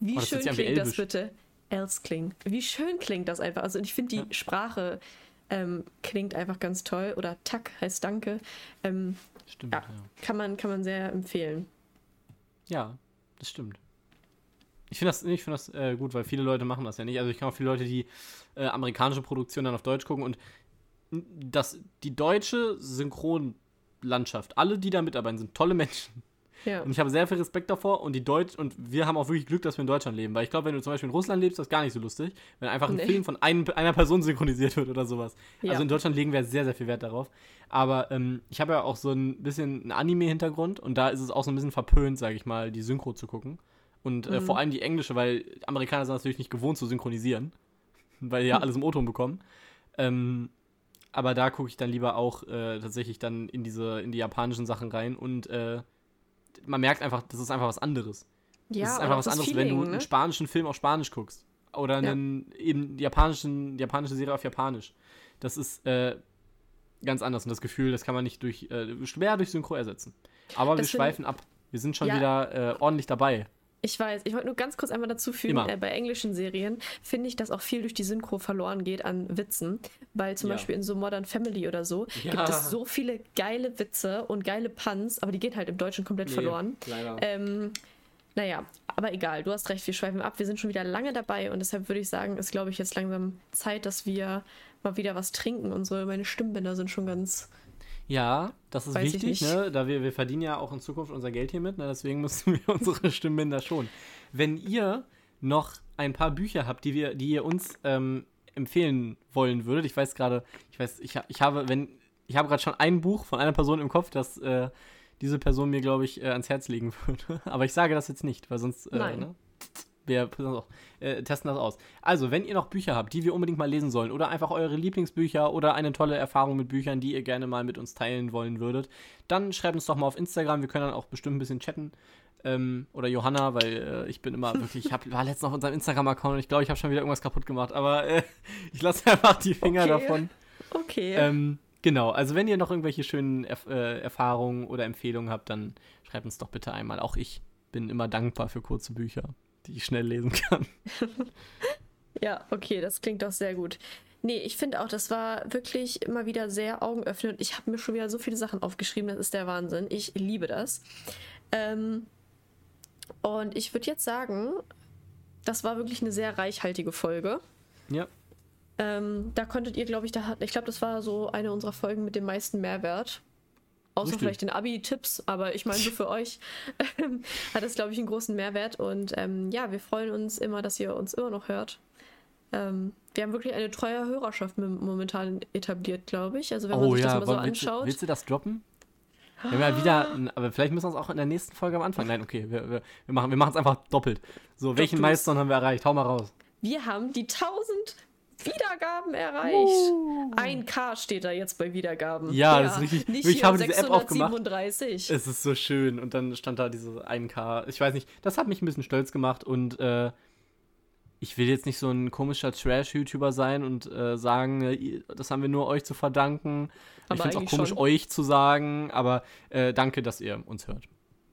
Wie oh, schön klingt das bitte? Elskling. Wie schön klingt das einfach. Also ich finde die ja. Sprache ähm, klingt einfach ganz toll. Oder Tak heißt Danke. Ähm, stimmt, ja, ja. Kann, man, kann man sehr empfehlen. Ja, das stimmt. Ich finde das, ich find das äh, gut, weil viele Leute machen das ja nicht. Also ich kenne auch viele Leute, die äh, amerikanische Produktionen dann auf Deutsch gucken und das, die deutsche Synchronlandschaft, alle, die da mitarbeiten, sind tolle Menschen. Ja. Und ich habe sehr viel Respekt davor und die Deutsch und wir haben auch wirklich Glück, dass wir in Deutschland leben, weil ich glaube, wenn du zum Beispiel in Russland lebst, ist das gar nicht so lustig, wenn einfach ein nee. Film von ein, einer Person synchronisiert wird oder sowas. Ja. Also in Deutschland legen wir sehr, sehr viel Wert darauf. Aber ähm, ich habe ja auch so ein bisschen einen Anime-Hintergrund und da ist es auch so ein bisschen verpönt, sage ich mal, die Synchro zu gucken. Und äh, mhm. vor allem die englische, weil Amerikaner sind natürlich nicht gewohnt zu synchronisieren, weil ja mhm. alles im O-Ton bekommen. Ähm, aber da gucke ich dann lieber auch äh, tatsächlich dann in diese, in die japanischen Sachen rein und äh, man merkt einfach, das ist einfach was anderes. Ja, das ist einfach was anderes, Feeling, wenn du ne? einen spanischen Film auf Spanisch guckst. Oder einen ja. eben japanischen, japanische Serie auf Japanisch. Das ist äh, ganz anders. Und das Gefühl, das kann man nicht durch, äh, schwer durch Synchro ersetzen. Aber das wir schweifen ab. Wir sind schon ja. wieder äh, ordentlich dabei. Ich weiß, ich wollte nur ganz kurz einmal dazu fügen, äh, bei englischen Serien finde ich, dass auch viel durch die Synchro verloren geht an Witzen, weil zum ja. Beispiel in so Modern Family oder so ja. gibt es so viele geile Witze und geile Puns, aber die gehen halt im Deutschen komplett nee, verloren. Leider. Ähm, naja, aber egal, du hast recht, wir schweifen ab, wir sind schon wieder lange dabei und deshalb würde ich sagen, ist glaube ich jetzt langsam Zeit, dass wir mal wieder was trinken. Unsere, meine Stimmbänder sind schon ganz Ja, das ist Weiß ich wichtig, ne? Da wir, wir verdienen ja auch in Zukunft unser Geld hiermit, ne? deswegen müssen wir unsere Stimmen da schon. Wenn ihr noch ein paar Bücher habt, die wir, die ihr uns ähm, empfehlen wollen würdet, ich weiß gerade, ich weiß, ich, ich habe, wenn, ich habe gerade schon ein Buch von einer Person im Kopf, das äh, diese Person mir, glaube ich, äh, ans Herz legen würde. Aber ich sage das jetzt nicht, weil sonst, äh, Nein. ne? Wir äh, testen das aus. Also, wenn ihr noch Bücher habt, die wir unbedingt mal lesen sollen, oder einfach eure Lieblingsbücher oder eine tolle Erfahrung mit Büchern, die ihr gerne mal mit uns teilen wollen würdet, dann schreibt uns doch mal auf Instagram. Wir können dann auch bestimmt ein bisschen chatten. Ähm, oder Johanna, weil äh, ich bin immer wirklich, ich hab, war letztens auf unserem Instagram-Account und ich glaube, ich habe schon wieder irgendwas kaputt gemacht. Aber äh, ich lasse einfach die Finger Okay. davon. Okay. Ähm, genau, also wenn ihr noch irgendwelche schönen Erf äh, Erfahrungen oder Empfehlungen habt, dann schreibt uns doch bitte einmal. Auch ich bin immer dankbar für kurze Bücher, die ich schnell lesen kann. Ja, okay, das klingt doch sehr gut. Nee, ich finde auch, das war wirklich immer wieder sehr augenöffnend. Ich habe mir schon wieder so viele Sachen aufgeschrieben, das ist der Wahnsinn. Ich liebe das. Ähm, und ich würde jetzt sagen, das war wirklich eine sehr reichhaltige Folge. Ja, Ähm, da konntet ihr, glaube ich, da hat, ich glaube, das war so eine unserer Folgen mit dem meisten Mehrwert. Außer Richtig. vielleicht den Abi-Tipps, aber ich meine, so für euch ähm, hat es, glaube ich, einen großen Mehrwert. Und ähm, ja, wir freuen uns immer, dass ihr uns immer noch hört. Ähm, wir haben wirklich eine treue Hörerschaft mom- momentan etabliert, glaube ich. Also wenn man oh sich das ja, mal so willst, anschaut. willst du das droppen? Wir haben ja wieder, aber vielleicht müssen wir es auch in der nächsten Folge am Anfang. Nein, okay, wir, wir, wir machen es einfach doppelt. So, welchen Milestone haben wir erreicht? Hau mal raus. Wir haben die 1000 Wiedergaben erreicht. 1K steht da jetzt bei Wiedergaben. Ja, das ist richtig- Nicht ich habe diese App aufgemacht. 637. Es ist so schön. Und dann stand da diese 1K. Ich weiß nicht, das hat mich ein bisschen stolz gemacht und äh, ich will jetzt nicht so ein komischer Trash-YouTuber sein und äh, sagen, äh, das haben wir nur euch zu verdanken. Aber ich finde es auch komisch, schon. euch zu sagen, aber äh, danke, dass ihr uns hört.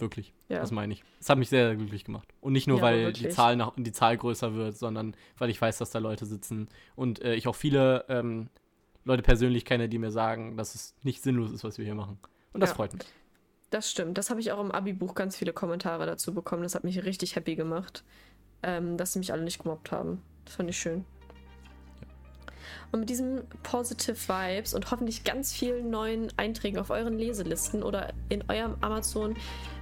Wirklich. Ja. Das meine ich. Es hat mich sehr, sehr glücklich gemacht. Und nicht nur, Ja, weil die. Zahl, nach, die Zahl größer wird, sondern weil ich weiß, dass da Leute sitzen und äh, ich auch viele ähm, Leute persönlich kenne, die mir sagen, dass es nicht sinnlos ist, was wir hier machen. Und das Ja. freut mich. Das stimmt. Das habe ich auch im Abi-Buch ganz viele Kommentare dazu bekommen. Das hat mich richtig happy gemacht, ähm, dass sie mich alle nicht gemobbt haben. Das fand ich schön. Und mit diesen Positive Vibes und hoffentlich ganz vielen neuen Einträgen auf euren Leselisten oder in eurem Amazon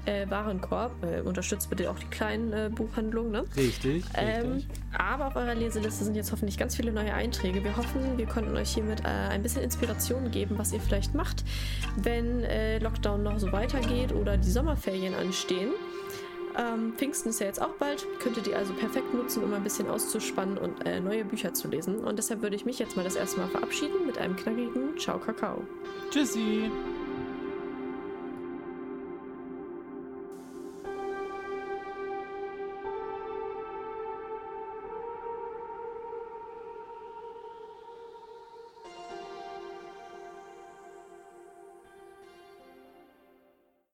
äh, Warenkorb, äh, unterstützt bitte auch die kleinen äh, Buchhandlungen, ne? Richtig, Ähm, richtig. aber auf eurer Leseliste sind jetzt hoffentlich ganz viele neue Einträge. Wir hoffen, wir konnten euch hiermit äh, ein bisschen Inspiration geben, was ihr vielleicht macht, wenn äh, Lockdown noch so weitergeht oder die Sommerferien anstehen. Ähm, Pfingsten ist ja jetzt auch bald, könntet ihr also perfekt nutzen, um ein bisschen auszuspannen und äh, neue Bücher zu lesen. Und deshalb würde ich mich jetzt mal das erste Mal verabschieden mit einem knackigen Ciao Kakao. Tschüssi.